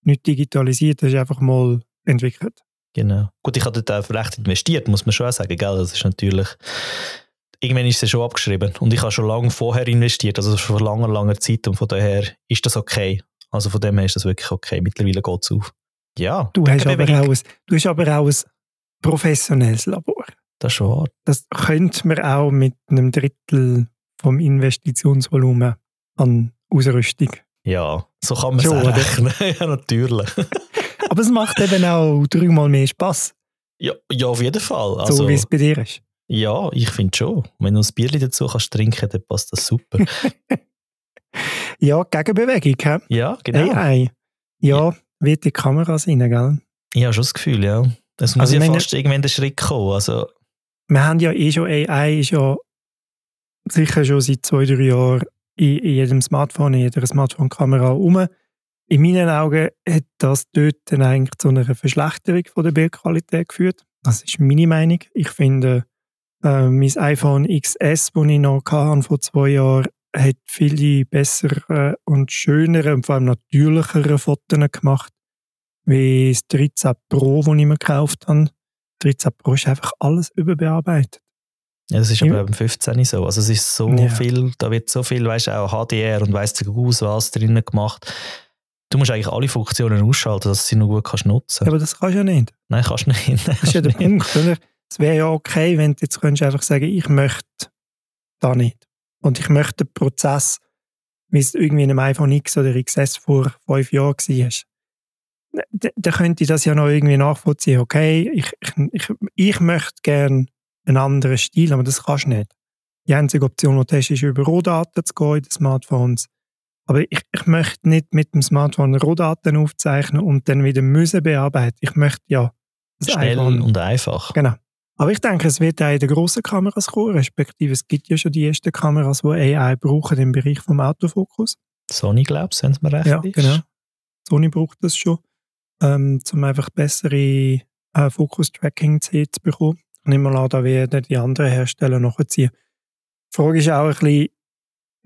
nicht digitalisiert, das ist einfach mal entwickelt. Genau. Gut, ich habe dort auch recht investiert, muss man schon auch sagen. Gell? Das ist natürlich. Irgendwann ist es schon abgeschrieben. Und ich habe schon lange vorher investiert, also schon vor langer, langer Zeit. Und von daher ist das okay. Also von dem her ist das wirklich okay. Mittlerweile geht es auf. Ja. Du hast, aber auch ein, du hast aber auch ein professionelles Labor. Das ist wahr. Das könnte man auch mit einem Drittel vom Investitionsvolumen an Ausrüstung. Ja, so kann man es rechnen. <laughs> ja, natürlich. <laughs> Aber es macht eben auch dreimal mehr Spass. Ja, ja, auf jeden Fall. Also, so wie es bei dir ist. Ja, ich finde schon. Wenn du ein Bierchen dazu kannst trinken, dann passt das super. <laughs> ja, Gegenbewegung, hä? Ja, genau. AI. Ja, ja. wird die Kamera sein, gell? Ich habe schon das Gefühl, ja. Es muss also ja fast irgendwann der Schritt kommen. Also, wir haben ja eh schon AI, ist ja sicher schon seit zwei, drei Jahren in, jedem Smartphone, in jeder Smartphone-Kamera rum. In meinen Augen hat das dort dann eigentlich zu einer Verschlechterung von der Bildqualität geführt. Das ist meine Meinung. Ich finde, äh, mein iPhone XS, das ich noch hatte, vor zwei Jahren, hat viele bessere und schönere und vor allem natürlichere Fotos gemacht, wie das 13 Pro, das ich mir gekauft habe. 13 Pro ist einfach alles überbearbeitet. Ja, das ist aber beim 15 so. Also es ist so ja. viel, da wird so viel, weißt du, auch HDR und weißt du aus, was drinnen gemacht. Du musst eigentlich alle Funktionen ausschalten, dass du sie noch gut kannst nutzen ja, aber das kannst du ja nicht. Nein, kannst du nicht. <laughs> das ist ja der Punkt, oder? Es wäre ja okay, wenn du jetzt könntest einfach sagen, ich möchte da nicht. Und ich möchte den Prozess, wie es irgendwie in einem iPhone X oder XS vor fünf Jahren war. Da könnte ich das ja noch irgendwie nachvollziehen. Okay, ich, ich, ich, ich möchte gerne einen anderen Stil, aber das kannst du nicht. Die einzige Option, die du hast, ist über Rohdaten zu gehen in den Smartphones. Aber ich, ich möchte nicht mit dem Smartphone Rohdaten aufzeichnen und dann wieder müssen bearbeiten. Ich möchte ja schnell iPhone. und einfach. Genau. Aber ich denke, es wird auch in den grossen Kameras kommen, respektive es gibt ja schon die ersten Kameras, die AI brauchen im Bereich vom Autofokus. Sony, glaubst du, wenn es mir recht ja, ist? genau. Sony braucht das schon, ähm, um einfach bessere äh, Fokus-Tracking zu bekommen. Ich nehme mal an, da werden die anderen Hersteller nachziehen. Die Frage ist auch ein bisschen,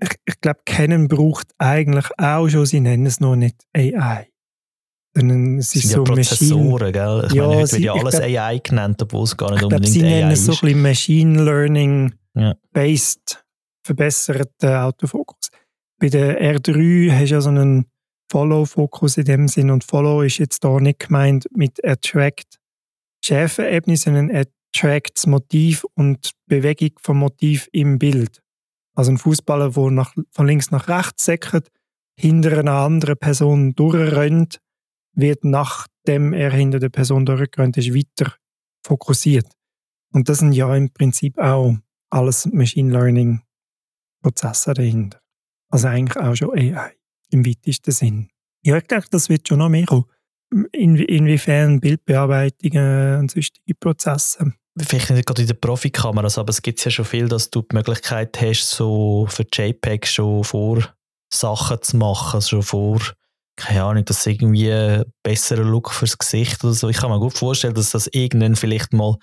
ich, ich glaube, Canon braucht eigentlich auch schon, sie nennen es noch nicht AI. Sondern es ist so ja Prozessoren, gell? Ich ja, meine, heute wird ja alles glaub, AI genannt, obwohl es gar nicht unbedingt glaub, sie AI nennen es so ein bisschen Machine Learning ja. based verbesserten Autofokus. Bei der R3 hast du ja so einen Follow-Fokus in dem Sinn und Follow ist jetzt da nicht gemeint mit Attract Schärfeebene, sondern trackt das Motiv und Bewegung vom Motiv im Bild. Also ein Fußballer, der nach, von links nach rechts säckert, hinter einer anderen Person durchrennt, wird nachdem er hinter der Person durchrennt ist, weiter fokussiert. Und das sind ja im Prinzip auch alles Machine Learning Prozesse dahinter. Also eigentlich auch schon AI im weitesten Sinn. Ich denke, das wird schon noch mehr kommen. In, inwiefern Bildbearbeitungen und sonstige Prozesse. Vielleicht nicht gerade in den Profikameras, aber es gibt ja schon viel, dass du die Möglichkeit hast, so für JPEG schon vor Sachen zu machen, schon vor, keine Ahnung, dass irgendwie ein besserer Look fürs Gesicht oder so. Ich kann mir gut vorstellen, dass das irgendwann vielleicht mal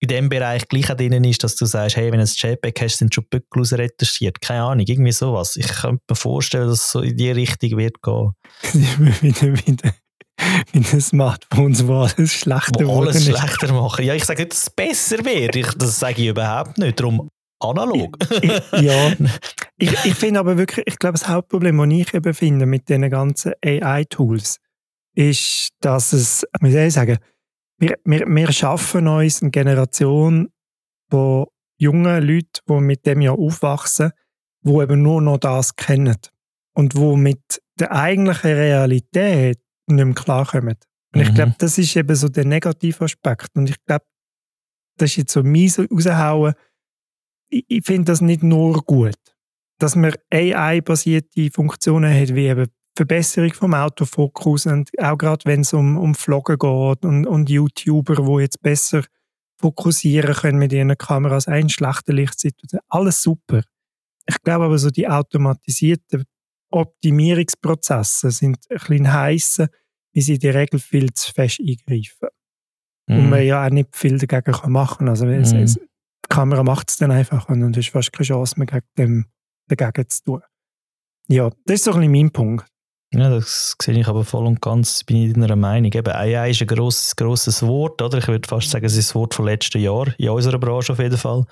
in dem Bereich gleich auch drin ist, dass du sagst, hey, wenn du ein JPEG hast, sind schon Bückel retuschiert. Keine Ahnung, irgendwie sowas. Ich könnte mir vorstellen, dass es so in die Richtung wird gehen. wieder, wieder, wieder Smartphones, wo alles schlechter wo alles schlechter machen. Ja, ich sage nicht, dass es besser wird. Ich, das sage ich überhaupt nicht. Darum analog. ich, <laughs> ja, <laughs> ich, ich finde aber wirklich, ich glaube, das Hauptproblem, das ich eben finde mit diesen ganzen AI-Tools, ist, dass es, wie soll ich sagen, wir, wir, wir schaffen uns eine Generation von jungen Leuten, die mit dem ja aufwachsen, die eben nur noch das kennen und wo mit der eigentlichen Realität nicht mehr klarkommen. Und ich mhm. glaube, das ist eben so der negative Aspekt. Und ich glaube, das ist jetzt so mies raushauen. Ich, ich finde das nicht nur gut, dass man AI-basierte Funktionen hat, wie eben Verbesserung vom Autofokus und auch gerade wenn es um, um Vloggen geht und, und YouTuber, die jetzt besser fokussieren können mit ihren Kameras, ein schlechter Lichtsituation, alles super. Ich glaube aber so die automatisierten Optimierungsprozesse sind ein bisschen heißer, wie sie in der Regel viel zu fest eingreifen. Mm. Und mhm. man ja auch nicht viel dagegen machen kann. Also mm. es, es, die Kamera macht es dann einfach und es ist fast keine Chance mehr, gegen dem, dagegen zu tun. Ja, das ist so ein bisschen mein Punkt. Ja, das sehe ich aber voll und ganz, bin ich deiner Meinung. Eben, AI ist ein grosses, grosses Wort, oder? Ich würde fast sagen, es ist das Wort vom letzten Jahr, in unserer Branche auf jeden Fall.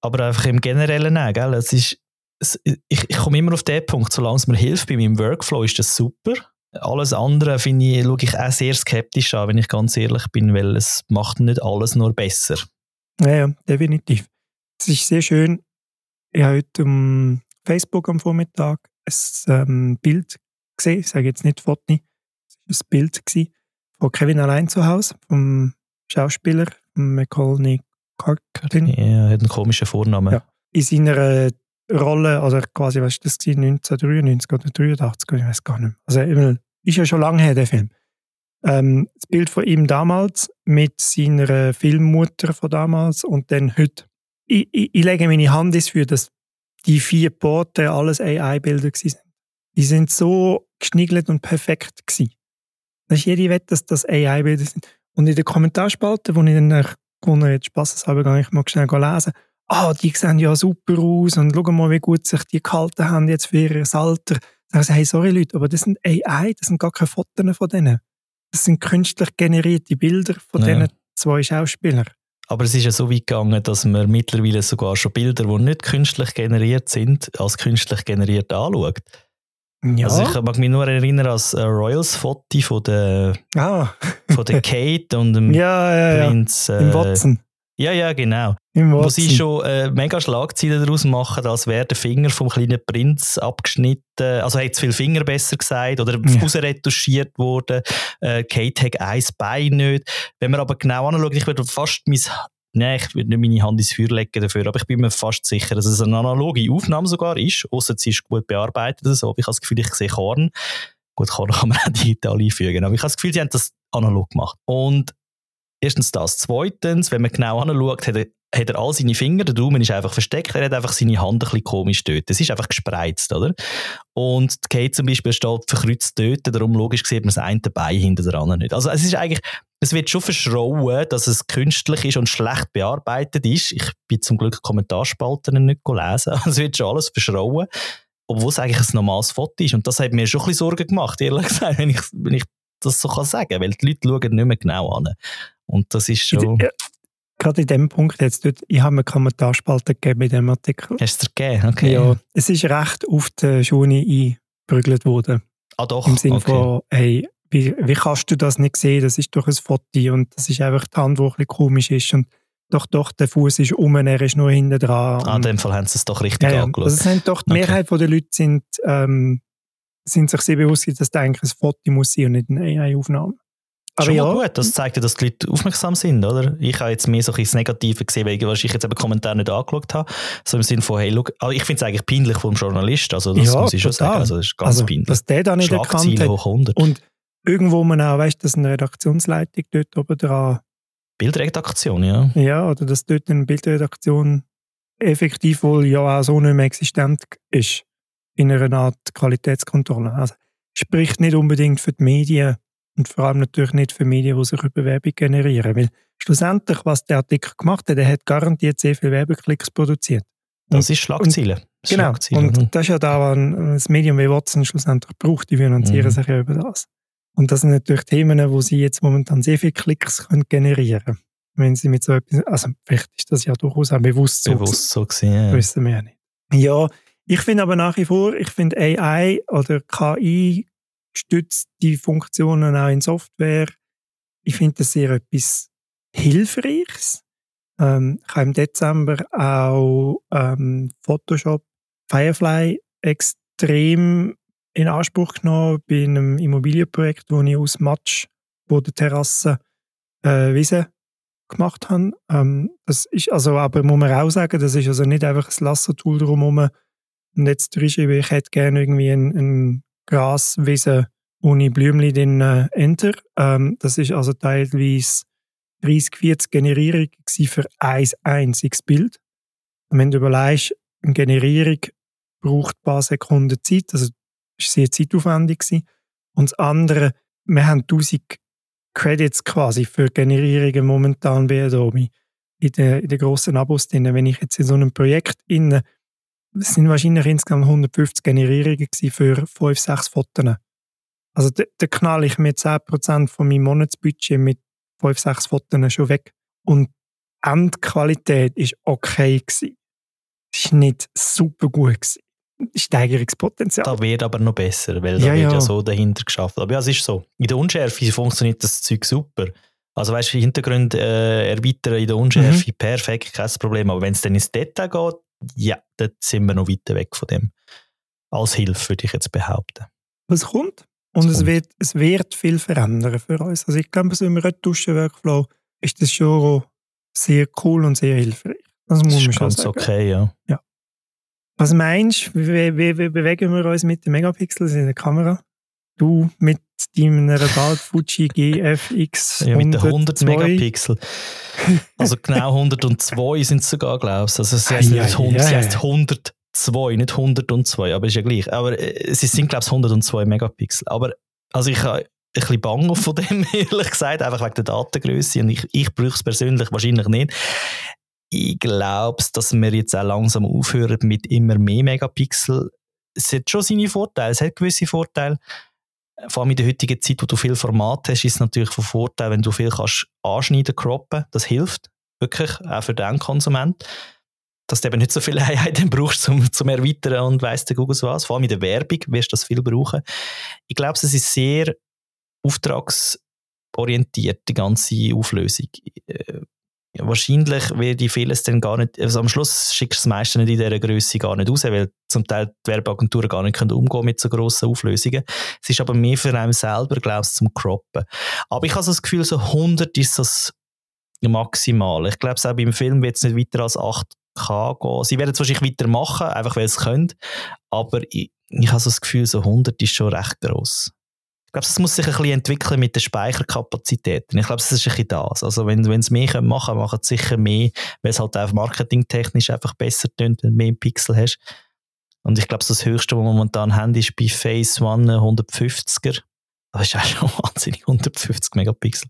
Aber einfach im Generellen auch, gell? Es ist, es, ich, ich komme immer auf den Punkt, solange es mir hilft bei meinem Workflow, ist das super. Alles andere finde ich, schaue ich auch sehr skeptisch an, wenn ich ganz ehrlich bin, weil es macht nicht alles nur besser. Ja, ja definitiv. Es ist sehr schön. Ich habe heute um Facebook am Vormittag ein ähm, Bild gesehen, ich sage jetzt nicht Foto, es war ein Bild von Kevin allein zu Hause, vom Schauspieler Macaulay Culkin. Ja, er hat einen komischen Vornamen. Ja. In seiner Rolle, also quasi, was das 1993 oder 83, ich weiß gar nicht mehr. Also ist ja schon lange her, der Film. Ähm, das Bild von ihm damals mit seiner Filmmutter von damals und dann heute. Ich, ich, ich lege meine Hand ins für, dass die vier Boote alles AI-Bilder waren. Die sind so geschniegelt und perfekt gewesen. Das ist jede Wette, dass das AI-Bilder sind. Und in den Kommentarspalte, wo ich dann gewonnen jetzt spaßeshalber gar nicht mal schnell lesen ah, die sehen ja super aus und schau mal, wie gut sich die gehalten haben jetzt für ihr Alter. Dann ich, hey, sorry Leute, aber das sind AI, das sind gar keine Fotos von denen. Das sind künstlich generierte Bilder von ja. diesen zwei Schauspielern. Aber es ist ja so weit gegangen, dass man mittlerweile sogar schon Bilder, die nicht künstlich generiert sind, als künstlich generiert anschaut. Ja. Also ich mag mich nur erinnern an das äh, Royals-Foto von der, ah. von der Kate und dem <laughs> ja, ja, ja. Prinz. Äh, Im Watson. Ja, ja, genau. Wo sie schon äh, mega Schlagzeilen daraus machen, als wäre der Finger vom kleinen Prinz abgeschnitten. Also hat zu viel Finger besser gesagt oder ja. rausretuschiert worden. Äh, Kate hat ein Bein nicht. Wenn man aber genau anschaut, ich würde fast mein Nein, ich würde nicht meine Hand ins Feuer legen dafür, aber ich bin mir fast sicher, dass es eine analoge Aufnahme sogar ist, außer sie ist gut bearbeitet oder so. Aber ich habe das Gefühl, ich sehe Korn. Gut, Korn <laughs> kann man auch digital einfügen, aber ich habe das Gefühl, sie haben das analog gemacht. Und erstens das. Zweitens, wenn man genau anschaut, hat er, hat er all seine Finger, der Daumen ist einfach versteckt, er hat einfach seine Hand ein bisschen komisch dort. Das ist einfach gespreizt, oder? Und Kate zum Beispiel steht verkreuzt dort, darum logisch sieht man das eine Bein hinter der anderen nicht. Also es ist eigentlich, es wird schon verschrauen, dass es künstlich ist und schlecht bearbeitet ist. Ich bin zum Glück Kommentarspalten nicht gelesen. <laughs> Also es wird schon alles verschrauen, obwohl es eigentlich ein normales Foto ist. Und das hat mir schon ein bisschen Sorgen gemacht, ehrlich gesagt, wenn ich, wenn ich das so kann sagen, weil die Leute schauen nicht mehr genau an. Und das ist schon... Ja, gerade in dem Punkt jetzt dort, ich habe eine Kommentarspalte gegeben in dem Artikel. Hast du es gegeben? Okay. Ja, es ist recht auf die Schuhe eingeprügelt worden. Ah doch? Im Sinne okay. von, hey, wie, wie kannst du das nicht sehen? Das ist doch ein Foto und das ist einfach die Hand, die ein bisschen komisch ist und doch, doch, der Fuß ist um, er ist nur hinten dran. Ah, in dem Fall haben sie es doch richtig ja, angeschaut. Also sind doch, die okay. Mehrheit der Leute sind, ähm, sind sich sehr bewusst, dass das eigentlich ein Foto muss sein und nicht eine AI-Aufnahme. Aber Schon ja. gut, das zeigt ja, dass die Leute aufmerksam sind, oder? Ich habe jetzt mehr so ein das Negative gesehen, weil ich jetzt eben Kommentare nicht angeschaut habe. So im Sinne von, hey, look, also ich finde es eigentlich peinlich vom Journalist, also das ja, muss ich schon sagen. Also das ist ganz also, peinlich. Dass der da nicht erkannt hat. Und irgendwo man auch weißt, dass eine Redaktionsleitung dort oben dran. Bildredaktion, ja. Ja, oder dass dort eine Bildredaktion effektiv wohl ja auch so nicht mehr existent ist in einer Art Qualitätskontrolle. Also spricht nicht unbedingt für die Medien und vor allem natürlich nicht für Medien, die sich über Werbung generieren. Weil schlussendlich, was der Artikel gemacht hat, der hat garantiert sehr viele Werbeklicks produziert. Das ist Schlagziele. Genau. Schlagziele. Und mhm. das ist ja da, was das Medium wie Watson schlussendlich braucht. Die finanzieren mhm. sich ja über das. Und das sind natürlich Themen, wo sie jetzt momentan sehr viele Klicks können generieren können. Wenn sie mit so etwas, also vielleicht ist das ja durchaus auch bewusst so. Bewusst so gesehen, ja. Wissen wir ja nicht. Ja, ich finde aber nach wie vor, ich finde AI oder KI stützt die Funktionen auch in Software. Ich finde das sehr etwas Hilfreiches. Ähm, ich habe im Dezember auch ähm, Photoshop Firefly extrem in Anspruch genommen bei einem Immobilienprojekt, wo ich aus Matsch Bodenterrasse äh, Wiese gemacht habe. Ähm, das ist also, aber muss man auch sagen, das ist also nicht einfach ein Lassertool drumherum und jetzt reinschreibe ich hätte gerne irgendwie ein, ein Graswiese ohne Blümchen drin äh, Enter. Ähm, das ist also teilweise 30, 40 Generierungen für ein einziges Bild. Und wenn du überlegst, eine Generierung braucht ein paar Sekunden Zeit, also ist sehr zeitaufwendig gewesen. Und das andere, wir haben 1000 Credits quasi für Generierungen momentan bei Adobe in den, in den grossen Abos drin. Wenn ich jetzt in so einem Projekt inne es sind wahrscheinlich insgesamt 150 Generierungen für 5, 6 Fotos. Also da, da knall ich mir 10% von meinem Monatsbudget mit 5, 6 Fotos schon weg. Und die Endqualität war okay. Gewesen. Es war nicht super gut. Gewesen. Steigerungspotenzial. Da wird aber noch besser, weil da ja, wird ja. ja so dahinter geschafft. Aber ja, es ist so. In der Unschärfe funktioniert das Zeug super. Also weißt du, Hintergrund äh, erweitern in der Unschärfe, mhm. perfekt, kein Problem. Aber wenn es dann ins Detail geht, ja, dort sind wir noch weiter weg von dem. Als Hilfe, würde ich jetzt behaupten. Was kommt? Und es, wird, es wird viel verändern für uns. Also ich glaube, so im Retuschen-Workflow ist das schon sehr cool und sehr hilfreich. Das, muss das ist man ganz sagen. okay, ja. ja. Was meinst du, wie, wie, wie, bewegen wir uns mit den Megapixels in der Kamera? Du mit deiner Bald Fuji <laughs> GFX Ja, mit den 100 Megapixel. Also genau 102 sind es sogar, glaube ich. Also es heißt, ja, 100, ja, ja. heißt 102, nicht 102, aber ist ja gleich. Aber äh, es sind, glaube ich, 102 Megapixel. Aber also ich habe ein bisschen Bang von dem, <laughs> ehrlich gesagt, einfach wegen der Datengröße. Und ich, ich brauche es persönlich wahrscheinlich nicht. Ich glaube, dass wir jetzt auch langsam aufhören mit immer mehr Megapixel. Es hat schon seine Vorteile, es hat gewisse Vorteile vor allem in der heutigen Zeit, wo du viel Format hast, ist es natürlich von Vorteil, wenn du viel kannst anschneiden, croppen. Das hilft wirklich, auch für den Konsument. Dass du eben nicht so viele <laughs> Einheiten brauchst zum, zum Erweitern und weiss der Google was. Vor allem in der Werbung wirst du das viel brauchen. Ich glaube, es ist sehr auftragsorientiert, die ganze Auflösung. Wahrscheinlich werde ich vieles dann gar nicht, also am Schluss schickst du es meistens nicht in dieser Größe gar nicht raus, weil zum Teil die Werbeagenturen gar nicht können umgehen mit so grossen Auflösungen. Es ist aber mehr für einen selber, glaube ich, zum Croppen. Aber ich habe so das Gefühl, so 100 ist das maximal. Ich glaube, auch beim Film wird es nicht weiter als 8K gehen. Sie werden es wahrscheinlich weitermachen, einfach weil sie können. Aber ich, ich habe so das Gefühl, so 100 ist schon recht gross glaube, es muss sich ein bisschen entwickeln mit den Speicherkapazitäten. Ich glaube, es ist ein bisschen das. Also wenn, wenn sie mehr machen können, machen sie sicher mehr, weil es halt auch marketingtechnisch einfach besser tönt, wenn du mehr Pixel hast. Und ich glaube, das Höchste, was wir momentan haben, ist bei Phase One 150er. Das ist auch schon <laughs> wahnsinnig, 150 Megapixel.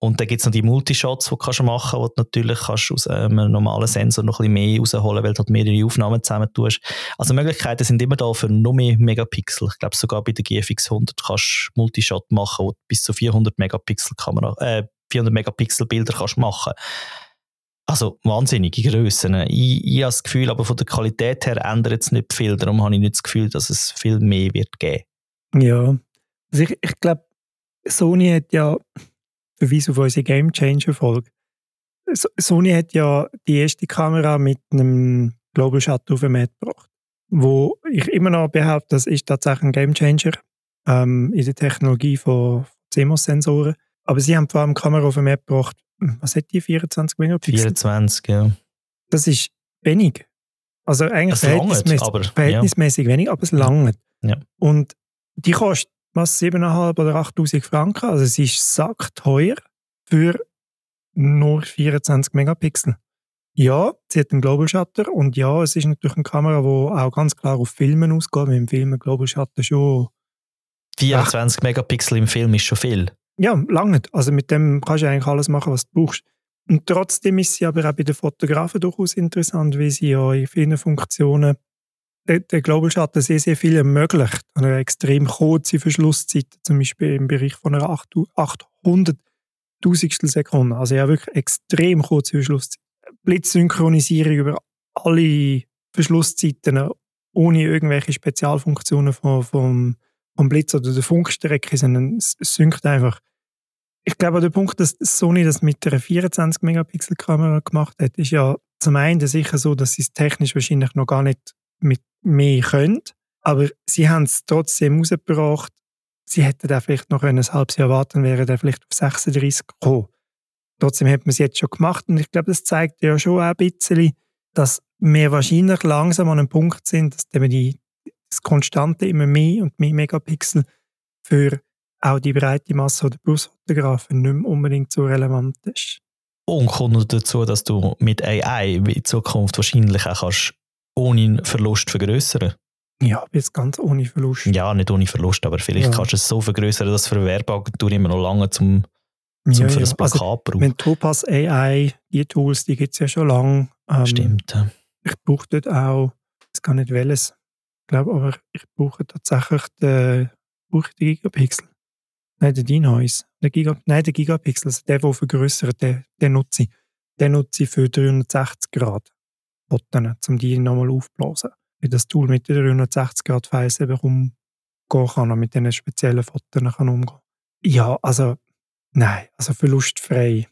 Und dann gibt es noch die Multishots, die du kannst machen kannst, wo du natürlich kannst aus einem normalen Sensor noch ein bisschen mehr rausholen weil du halt mehrere Aufnahmen zusammen tust. Also Möglichkeiten sind immer da für noch mehr Megapixel. Ich glaube, sogar bei der GFX 100 kannst du Multishot machen, wo du bis zu 400 Megapixel Kamera, äh, 400 Megapixel Bilder kannst machen. Also wahnsinnige Grössen. Ich, ich habe das Gefühl, aber von der Qualität her ändert es nicht viel. Darum habe ich nicht das Gefühl, dass es viel mehr wird geben. Ja, also ich, ich glaube, Sony hat ja Verweis auf unsere Game Changer Folge. Sony hat ja die erste Kamera mit einem Global Shutter auf den Markt gebracht, wo ich immer noch behaupte, das ist tatsächlich ein Game Changer ähm, in der Technologie von CMOS-Sensoren. Aber sie haben vor allem Kamera auf den Markt gebracht, was hat die, 24 Megapixel? 24, ja. Das ist wenig. Also eigentlich verhältnismäßig, aber, verhältnismäßig wenig, aber es langt. Ja. Und die kostet was, 7.500 oder 8'000 Franken. Also es ist sackteuer für nur 24 Megapixel. Ja, sie hat einen Global Shutter und ja, es ist natürlich eine Kamera, die auch ganz klar auf Filmen ausgeht. Mit dem Film Global Shutter schon 24 Megapixel im Film ist schon viel. ja, lange. Also mit dem kannst du eigentlich alles machen, was du brauchst. Und trotzdem ist sie aber auch bei den Fotografen durchaus interessant, weil sie ja in vielen Funktionen der, der Global sehr, sehr viel ermöglicht. Eine extrem kurze Verschlusszeit, zum Beispiel im Bereich von einer 800 Tausendstel Sekunde. Also ja, wirklich extrem kurze Verschlusszeit. Blitzsynchronisierung über alle Verschlusszeiten ohne irgendwelche Spezialfunktionen vom, vom, vom Blitz oder der Funkstrecke, sondern es synkt einfach. Ich glaube, der Punkt, dass Sony das mit einer 24-Megapixel-Kamera gemacht hat, ist ja zum einen sicher so, dass sie es technisch wahrscheinlich noch gar nicht mit mehr können, aber sie haben es trotzdem rausgebracht. Sie hätten da vielleicht noch ein halbes Jahr warten, wäre der vielleicht auf 36 gekommen. Trotzdem hat man es jetzt schon gemacht und ich glaube, das zeigt ja schon auch ein bisschen, dass wir wahrscheinlich langsam an einem Punkt sind, dass eben die, das Konstante immer mehr und mehr Megapixel für auch die breite Masse der Berufsfotografen nicht mehr unbedingt so relevant ist. Und kommt noch dazu, dass du mit AI in Zukunft wahrscheinlich auch kannst ohne Verlust vergrößern. Ja, bis ganz ohne Verlust. Ja, nicht ohne Verlust, aber vielleicht Ja. kannst du es so vergrößern, dass für eine Werbeagentur immer noch lange zum, zum Ja, für das Plakat Also, braucht. wenn Topaz AI, die Tools, die gibt es ja schon lange. Ähm, Stimmt. Ich brauche dort auch, weiß gar nicht welches, ich glaube aber, ich brauche tatsächlich den, brauche den Gigapixel. Nein, den Denoise. Der Giga, nein, der Gigapixel, also der, der vergrößert, den, den nutze ich. Den nutze ich für 360 Grad Fotos, um die nochmal aufzublasen. Weil das Tool mit den 360 Grad Files eben umgehen kann und mit diesen speziellen Fotos kann umgehen. Ja, also, nein, also verlustfrei.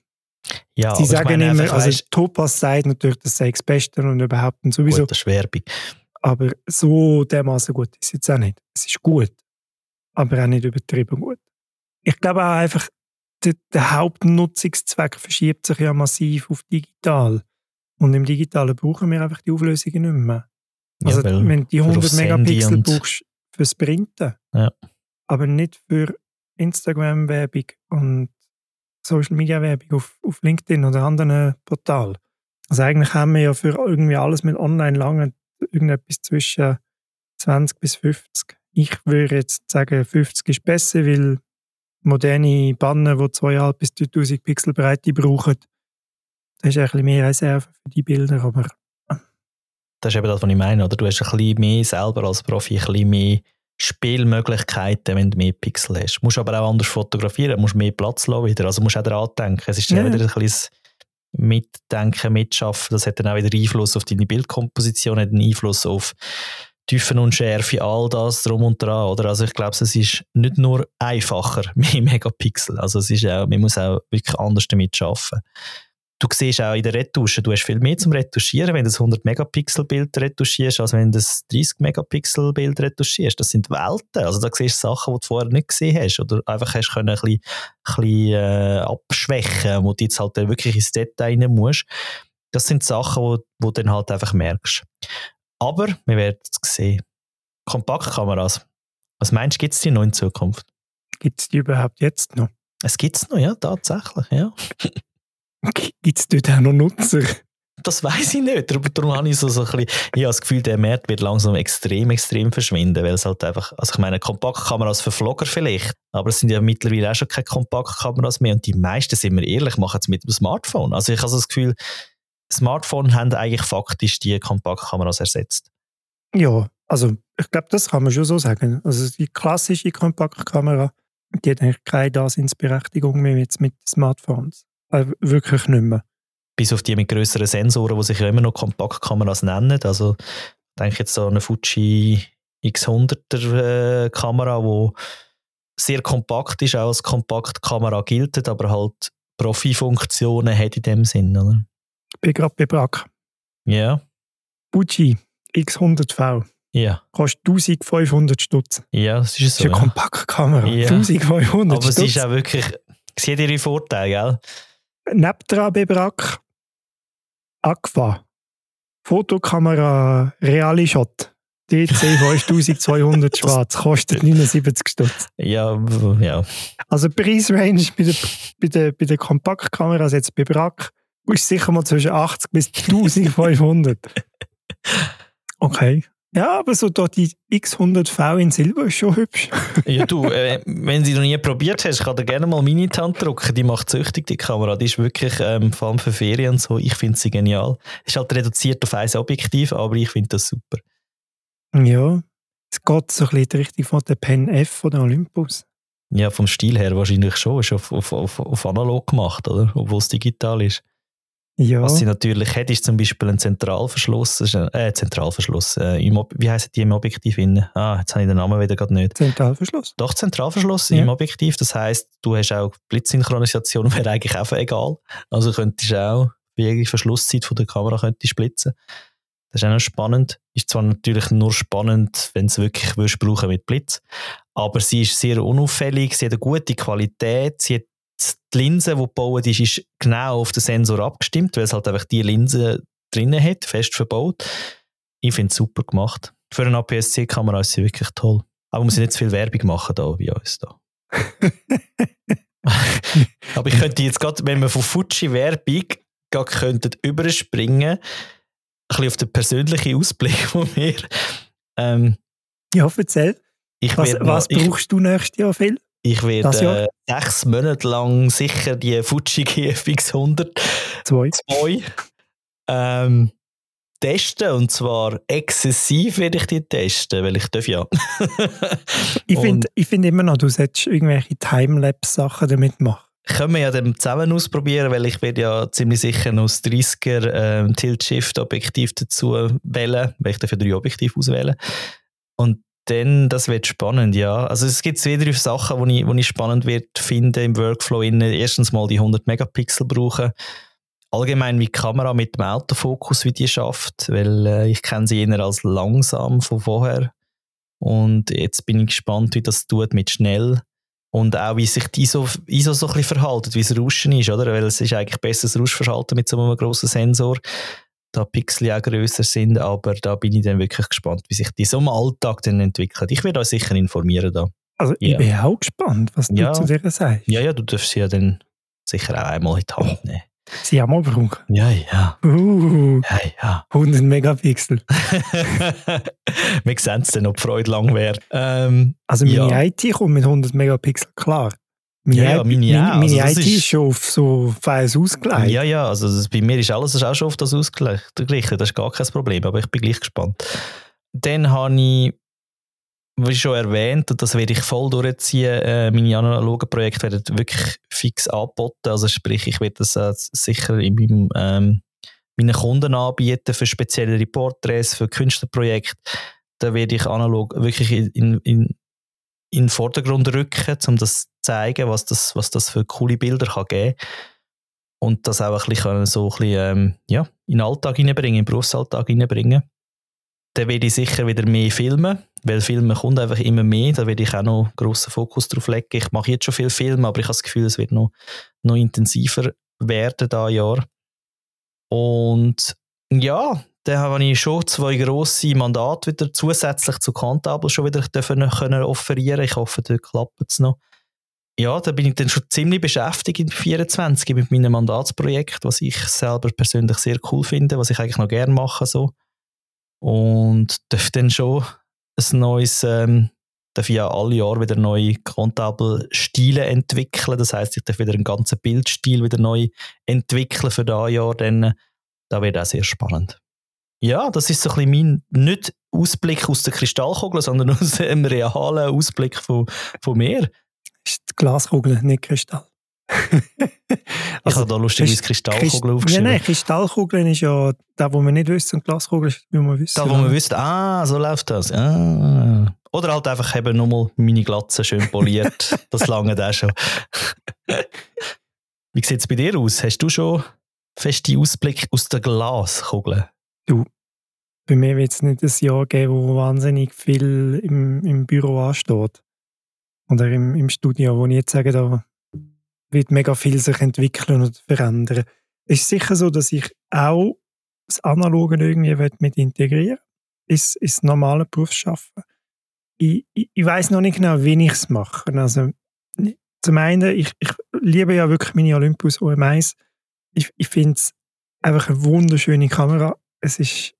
Ja, Sie sagen immer, einfach, also Topaz sagt natürlich, das sei das Beste und überhaupt und sowieso. gut, das ist Werbung. Aber so dermaßen gut ist es jetzt auch nicht. Es ist gut, aber auch nicht übertrieben gut. Ich glaube auch einfach, der, der Hauptnutzungszweck verschiebt sich ja massiv auf digital. Und im Digitalen brauchen wir einfach die Auflösungen nicht mehr. Also, ja, wenn du die für 100 aufs Handy Megapixel brauchst fürs Printen, Ja. aber nicht für Instagram-Werbung und Social-Media-Werbung auf, auf LinkedIn oder anderen Portalen. Also eigentlich haben wir ja für irgendwie alles mit online lange irgendetwas zwischen 20 bis 50. Ich würde jetzt sagen, 50 ist besser, weil moderne Banner, die 2,5 bis 3000 Pixel Breite brauchen, das ist ein bisschen mehr Reserve für die Bilder, aber Das ist eben das, was ich meine. Oder? Du hast ein bisschen mehr selber als Profi, ein bisschen mehr Spielmöglichkeiten, wenn du mehr Pixel hast. Du musst aber auch anders fotografieren, du musst mehr Platz lassen wieder. Also musst auch daran denken. Es ist Ja. wieder ein bisschen Mitdenken, Mitschaffen. Das hat dann auch wieder Einfluss auf deine Bildkomposition, hat einen Einfluss auf Tiefen und Schärfe, all das drum und dran. Oder? Also ich glaube, es ist nicht nur einfacher, <laughs> mehr Megapixel. Also es ist auch, man muss auch wirklich anders damit arbeiten. Du siehst auch in der Retusche, du hast viel mehr zum Retuschieren, wenn du das 100 Megapixel Bild retuschierst, als wenn du das 30 Megapixel Bild retuschierst. Das sind Welten. Also da siehst du Sachen, die du vorher nicht gesehen hast oder einfach hast können ein bisschen, ein bisschen äh, abschwächen, wo du jetzt halt dann wirklich ins Detail rein musst. Das sind Sachen, wo, wo du dann halt einfach merkst. Aber wir werden es sehen. Kompaktkameras. Was meinst du, gibt es die noch in Zukunft? gibt es die überhaupt jetzt noch? Es gibt es noch, ja, tatsächlich, ja. <laughs> Gibt es dort auch noch Nutzer? Das weiß ich nicht. Darum, darum habe ich so, so ein bisschen, ich habe das Gefühl, der Markt wird langsam extrem, extrem verschwinden, weil es halt einfach, also ich meine, Kompaktkameras für Vlogger vielleicht, aber es sind ja mittlerweile auch schon keine Kompaktkameras mehr und die meisten, sind wir ehrlich, machen es mit dem Smartphone. Also ich habe so das Gefühl, Smartphone haben eigentlich faktisch die Kompaktkameras ersetzt. Ja, also ich glaube, das kann man schon so sagen. Also die klassische Kompaktkamera, die hat eigentlich keine Daseinsberechtigung mehr jetzt mit Smartphones. Also wirklich nicht mehr. Bis auf die mit größeren Sensoren, die sich ja immer noch Kompaktkameras nennen. Also ich denke jetzt so eine Fuji X100er äh, Kamera, die sehr kompakt ist, auch als Kompaktkamera gilt, aber halt Profifunktionen hat in dem Sinn, oder? Ich bin gerade bei Brack. Ja, Fuji X100V ja, kostet 1500 Stutz. ja, das ist Das ist so. eine Ja. Kompaktkamera. Ja. 1500 Aber es ist auch wirklich, Sieht ihre Vorteile, gell? Der AB Aqua, Fotokamera Reali-Shot, DC 5200 schwarz, kostet 79 Stutz. Ja, ja. Also Preisrange bei den bei der, bei der Kompaktkameras jetzt bei Brack ist sicher mal zwischen 80 bis <laughs> 1500. Okay. Ja, aber so da die X100V in Silber ist schon hübsch. <laughs> ja, du, äh, wenn sie noch nie probiert hast, kann dir gerne mal meine Tante drucken. Die macht süchtig, die Kamera. Die ist wirklich, ähm, vor allem für Ferien und so, ich finde sie genial. Ist halt reduziert auf ein Objektiv, aber ich finde das super. Ja, es geht so ein bisschen in die Richtung von der Pen F von der Olympus. Ja, vom Stil her wahrscheinlich schon. Ist auf, auf, auf, auf analog gemacht, oder? Obwohl es digital ist. Ja. Was sie natürlich hat, ist zum Beispiel ein Zentralverschluss. Äh, Zentralverschluss. Äh, im, wie heißen die im Objektiv? In? Ah, jetzt habe ich den Namen wieder gerade nicht. Zentralverschluss? Doch, Zentralverschluss ja. im Objektiv. Das heisst, du hast auch Blitzsynchronisation, <laughs> wäre eigentlich auch egal. Also könntest du auch bei jeder Verschlusszeit von der Kamera könntest blitzen. Das ist auch noch spannend. Ist zwar natürlich nur spannend, wenn du es wirklich willst, brauchen mit Blitz. Aber sie ist sehr unauffällig, sie hat eine gute Qualität, sie hat die Linse, die gebaut ist, ist genau auf den Sensor abgestimmt, weil es halt einfach die Linse drinnen hat, fest verbaut. Ich finde es super gemacht. Für eine APS-C-Kamera ist sie wirklich toll. Aber man muss nicht zu viel Werbung machen da bei uns. Da. <laughs> Aber ich könnte jetzt gerade, wenn wir von Fuji Werbung könnten überspringen, ein bisschen auf den persönlichen Ausblick von mir. Ähm, ja, erzähl. was, was brauchst du nächstes Jahr viel? Ich werde äh, sechs Monate lang sicher die Fuji GFX 100 zwei. zwei ähm, testen und zwar exzessiv werde ich die testen, weil ich darf ja. <laughs> ich finde find immer noch, du solltest irgendwelche Timelapse-Sachen damit machen. Können wir ja dann zusammen ausprobieren, weil ich werde ja ziemlich sicher noch das 30er ähm, Tilt-Shift-Objektiv dazu wählen, weil ich dafür drei Objektive auswählen. Und dann, das wird spannend, ja. Also es gibt wieder Sachen, die ich, ich spannend wird finden im Workflow. Innen. Erstens mal die 100 Megapixel brauchen. Allgemein wie die Kamera mit dem Autofokus, wie die schafft, weil äh, ich kenne sie eher als langsam von vorher. Und jetzt bin ich gespannt, wie das tut mit schnell. Und auch, wie sich die ISO, ISO so ein bisschen verhalten, wie es Rauschen ist, oder? Weil es ist eigentlich besseres Rauschverhalten mit so einem grossen Sensor da Pixel auch grösser sind, aber da bin ich dann wirklich gespannt, wie sich die so im Alltag dann entwickelt. Ich werde euch sicher informieren da. Also ich ja. bin auch gespannt, was du zu dir sagst. Ja, ja, du darfst sie ja dann sicher auch einmal in die Hand nehmen. Sie haben mal. Ja, ja. Uh, ja, ja. 100 Megapixel. <laughs> Wir sehen es dann, ob die Freude lang wäre. Ähm, also meine ja. IT kommt mit 100 Megapixel klar. Meine, ja, ja, meine, ja. meine, also IT ist, schon auf so feines ausgleichen. Ja, ja, also das, bei mir ist alles auch schon auf das ausgeglichen. Das ist gar kein Problem, aber ich bin gleich gespannt. Dann habe ich, wie schon erwähnt, und das werde ich voll durchziehen, äh, meine analogen Projekte werden wirklich fix angeboten. Also sprich, ich werde das äh, sicher in meinem, ähm, meinen Kunden anbieten für spezielle Reporträts, für Künstlerprojekte. Da werde ich analog wirklich in, in, in den Vordergrund rücken, um das zu zeigen, was das, was das für coole Bilder kann geben kann. Und das auch ein bisschen, so ein bisschen ähm, ja, in den Alltag hineinbringen, in den Berufsalltag hineinbringen. Dann werde ich sicher wieder mehr filmen, weil Filmen kommt einfach immer mehr. Da werde ich auch noch grossen Fokus drauf legen. Ich mache jetzt schon viel Filme, aber ich habe das Gefühl, es wird noch, noch intensiver werden da Jahr. Und ja, dann habe ich schon zwei grosse Mandate wieder zusätzlich zu Kantabel schon wieder dürfen können offerieren. Ich hoffe, da klappt es noch. Ja, da bin ich dann schon ziemlich beschäftigt in 24 mit meinem Mandatsprojekt, was ich selber persönlich sehr cool finde, was ich eigentlich noch gerne mache so. Und darf dann schon ein neues, ähm, darf ja alle Jahre wieder neue Kantabel Stile entwickeln. Das heißt, ich darf wieder einen ganzen Bildstil wieder neu entwickeln für das Jahr. Dann, da wird auch sehr spannend. Ja, das ist so ein bisschen mein, nicht Ausblick aus der Kristallkugel, sondern aus einem realen Ausblick von, von mir. Ist die Glaskugel, nicht Kristall. also, <laughs> ich habe da lustigerweise Kristallkugel Christ aufgeschrieben. Ja, nein, Kristallkugeln ist ja da, wo man nicht wissen und Glaskugel ist, wie man wissen. Da, wo man wüsste, ah, so läuft das. Ah. Oder halt einfach eben nochmal meine Glatze schön poliert. <laughs> das lange da schon. wie sieht es bei dir aus? Hast du schon feste Ausblick aus der Glaskugel? Du, bei mir wird es nicht ein Jahr geben, wo wahnsinnig viel im, im Büro ansteht. Oder im, im Studio, wo ich jetzt sage, da wird mega viel sich entwickeln und verändern. Es ist sicher so, dass ich auch das Analoge irgendwie mit integrieren ins, ins normale Berufsschaffen. Ich, ich, ich weiß noch nicht genau, wie ich es mache. Also, zum einen, ich, ich liebe ja wirklich meine Olympus OM1. Ich, ich finde es einfach eine wunderschöne Kamera. Es ist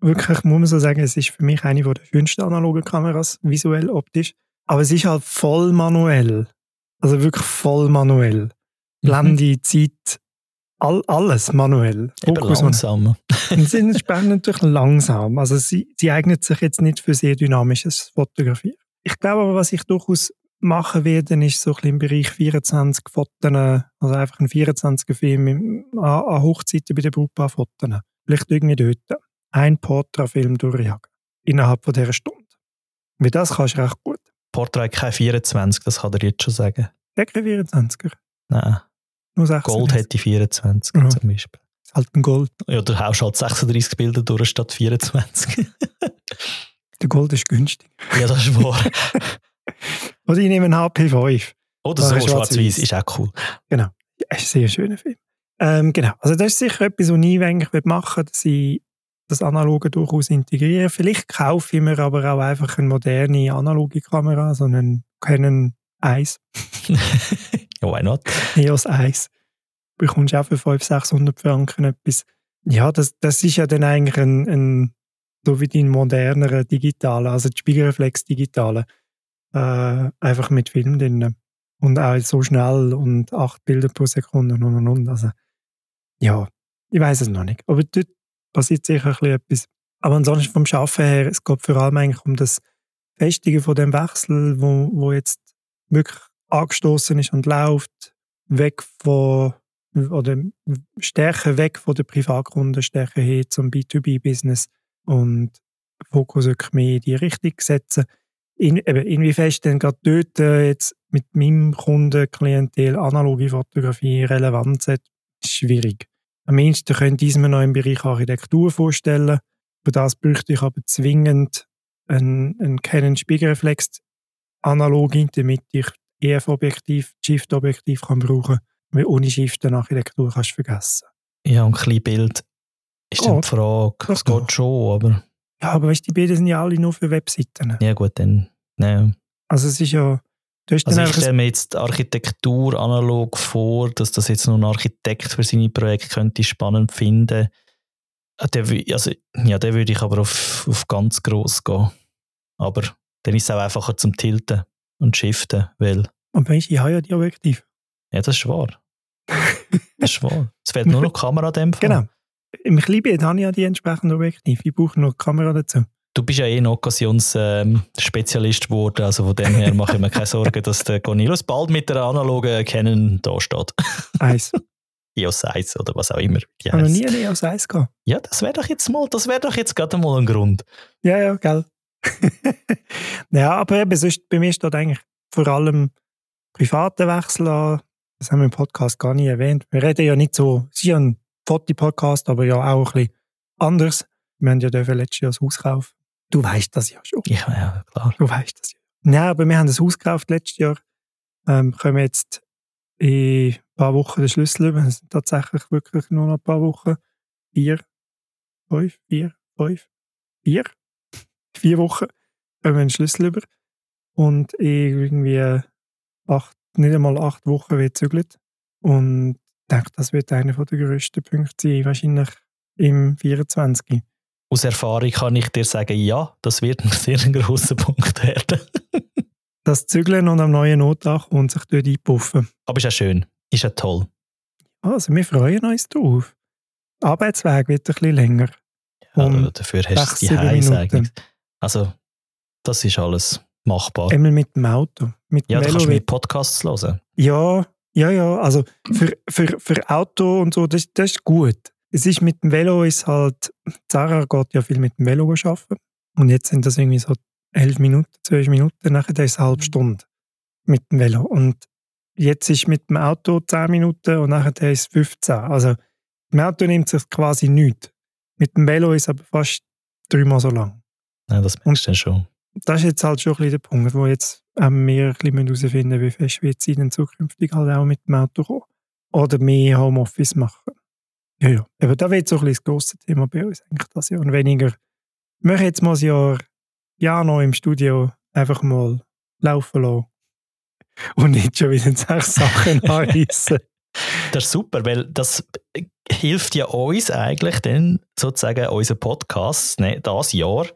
wirklich, muss man so sagen, es ist für mich eine der schönsten analogen Kameras, visuell, optisch. Aber es ist halt voll manuell. Also wirklich voll manuell. Mhm. Blende, mhm. Zeit, all, alles manuell. Fokus langsam. sie ist natürlich langsam. Also sie, sie eignet sich jetzt nicht für sehr dynamisches Fotografieren. Ich glaube aber, was ich durchaus machen werde, ist so ein bisschen im Bereich 24 Fotos, also einfach ein 24er Film an, an Hochzeiten bei den Brautpaar-Fotos. Vielleicht irgendwie dort ein Portrait-Film durchjagen. Innerhalb von dieser Stunde. Mit das kannst du recht gut. Portrait kein 24, das kann er jetzt schon sagen. Der kein 24er? Nein. Nur 36. Gold hätte 24 ja. zum Beispiel. Halt ein Gold. Ja, du haust halt 36 Bilder durch statt 24. <laughs> Der Gold ist günstig. Ja, das ist wahr. <laughs> Oder ich nehme einen HP5. Oder so, schwarz-weiß, ist auch cool. Genau. Ja, ist ein sehr schöner Film. Ähm, genau. Also das ist sicher etwas, was ich eigentlich machen will, dass ich das Analoge durchaus integriere. Vielleicht kaufe ich mir aber auch einfach eine moderne analoge Kamera, so einen Canon 1. <laughs> Why not? EOS 1. Bekommst du auch für 500, 600 Franken etwas. Ja, das, das ist ja dann eigentlich ein, ein so wie dein moderner digitaler, also die Spiegelreflex digitale, äh, einfach mit Film drin. Und auch so schnell und 8 Bilder pro Sekunde und und und. Also, ja, ich weiß es noch nicht. Aber dort passiert sicher ein bisschen etwas. Aber ansonsten vom Schaffen her, es geht vor allem eigentlich um das Festigen von dem Wechsel, wo, wo jetzt wirklich angestoßen ist und läuft, weg von oder stärker weg von der Privatkunden, stärker hin zum B2B-Business und Fokus wirklich mehr in die Richtung setzen. In, eben, inwiefern ist denn gerade dort äh, jetzt mit meinem Kundenklientel analoge Fotografie relevant schwierig. Am ehesten könnte ich mir noch im Bereich Architektur vorstellen. Für das bräuchte ich aber zwingend einen, einen Canon Spiegelreflex Analogie, damit ich EF-Objektiv, Shift-Objektiv kann brauchen weil ohne Shift eine Architektur kannst du vergessen. Ja, und ein kleines Bild ist geht. dann die Frage. Das, das geht schon, aber... Ja, aber weißt, die Bilder sind ja alle nur für Webseiten. Ja gut, dann... Nein. Also es ist ja... also ich stelle mir jetzt Architektur analog vor, dass das jetzt nur ein Architekt für seine Projekte könnte spannend finden. Äh, der, also, ja, der würde ich aber auf, auf ganz gross gehen. Aber dann ist es auch einfacher zum Tilten und Shiften, weil... Und weißt, ich habe ja die Objektive. Ja, das ist wahr. <laughs> das ist wahr. Es fehlt nur noch die Kamera in dem Fall. Genau. Im Kleinbild habe ich ja die entsprechenden Objektive. Ich brauche noch die Kamera dazu. Du bist ja eh ein Occasions-Spezialist ähm, geworden, also von dem her mache ich mir keine Sorgen, dass der Cornelius bald mit der analogen Canon da steht. Eins. <laughs> EOS 1 oder was auch immer. Ich habe noch nie eine EOS 1 gehabt. Ja, das wäre doch jetzt mal, das wäre doch jetzt gerade mal ein Grund. Ja, ja, gell. <laughs> ja, aber eben, sonst, bei mir steht eigentlich vor allem private Wechsel an. Das haben wir im Podcast gar nicht erwähnt. Wir reden ja nicht so, es ist ja ein Foti-Podcast, aber ja auch ein bisschen anders. Wir haben ja letztes Jahr das Haus gekauft. Du weißt das ja schon. Ja, ja, klar. Du weißt das ja. Nein, aber wir haben das Haus gekauft letztes Jahr. Ähm, kommen jetzt in ein paar Wochen den Schlüssel über. Es sind tatsächlich wirklich nur noch ein paar Wochen. Vier, fünf, vier, fünf, vier, vier Wochen kommen wir den Schlüssel über. Und irgendwie acht, nicht einmal acht Wochen wird zügelt. Und ich denke, das wird einer der grössten Punkte sein, wahrscheinlich im 24. Aus Erfahrung kann ich dir sagen, ja, das wird ein <laughs> sehr grosser Punkt werden. das Zügeln und am neuen Notdach und sich dort einpuffen. Aber ist ja schön. Ist ja toll. Also, wir freuen uns drauf. Der Arbeitsweg wird ein bisschen länger. Ja, um dafür hast du die Also, das ist alles machbar. Einmal mit dem Auto. Mit ja, Velo. kannst du mit Podcasts hören. Ja, ja, ja. Also für, für, für Auto und so, das, das ist gut. Es ist mit dem Velo ist halt, Sarah geht ja viel mit dem Velo arbeiten. Und jetzt sind das irgendwie so elf Minuten, zwölf Minuten, nachher ist es eine halbe Stunde mit dem Velo. Und jetzt ist mit dem Auto zehn Minuten und nachher ist es 15. Also mit dem Auto nimmt sich quasi nichts. Mit dem Velo ist es aber fast dreimal so lang. Ja, das merkst du schon. das ist jetzt halt schon ein bisschen der Punkt, wo jetzt ähm, wir herausfinden müssen, wie fest wird sie denn zukünftig halt auch mit dem Auto kommen. Oder mehr Homeoffice machen. Ja, ja. Aber da wird so ein bisschen das grosse Thema bei uns eigentlich das Jahr. Und weniger, wir möchten jetzt mal ein Jahr Piano im Studio einfach mal laufen lassen. Und nicht schon wieder sechs Sachen <laughs> anreissen. Das ist super, weil das hilft ja uns eigentlich dann sozusagen unseren Podcast ne, das Jahr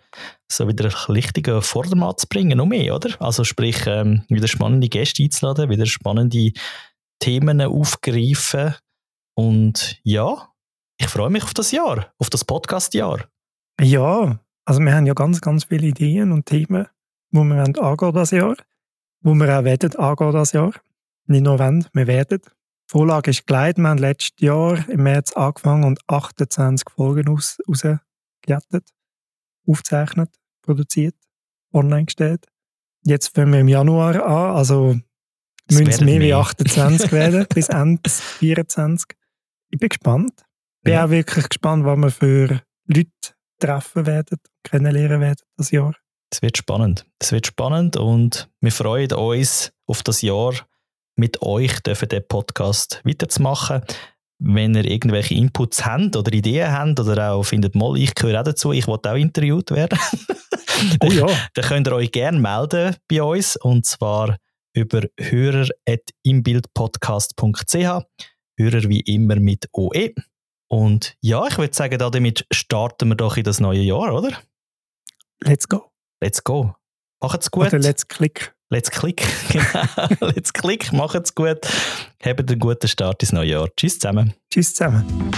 so wieder richtig auf Vordermann zu bringen, noch mehr, oder? Also sprich, ähm, wieder spannende Gäste einzuladen, wieder spannende Themen aufgreifen und ja, ich freue mich auf das Jahr, auf das Podcast-Jahr. Ja, also wir haben ja ganz, ganz viele Ideen und Themen, die wir angehen das Jahr, wo wir auch werden angehen das Jahr. Nicht nur wollen, wir werden. Die Vorlage ist geleitet. Wir haben letztes Jahr im März angefangen und 28 Folgen aus, rausgejettet, aufgezeichnet, produziert, online gestellt. Jetzt fangen wir im Januar an, also müssen es mehr, mehr wie 28 <laughs> werden, bis Ende 24. Ich bin gespannt. Ich bin ja. auch wirklich gespannt, was wir für Leute treffen werden, kennenlernen werden das Jahr. Es wird spannend. Es wird spannend und wir freuen uns auf das Jahr mit euch, dürfen den Podcast weiterzumachen. Wenn ihr irgendwelche Inputs habt oder Ideen habt oder auch findet, mal, ich gehöre auch dazu, ich wollte auch interviewt werden, <laughs> oh ja. dann könnt ihr euch gerne melden bei uns und zwar über hörer.imbildpodcast.ch Hörer wie immer mit OE. Und ja, ich würde sagen, damit starten wir doch in das neue Jahr, oder? Let's go. Let's go. Macht's gut. Oder let's click. Let's click. <laughs> Genau. <laughs> let's click. Macht's gut. Habt einen guten Start ins neue Jahr. Tschüss zusammen. Tschüss zusammen.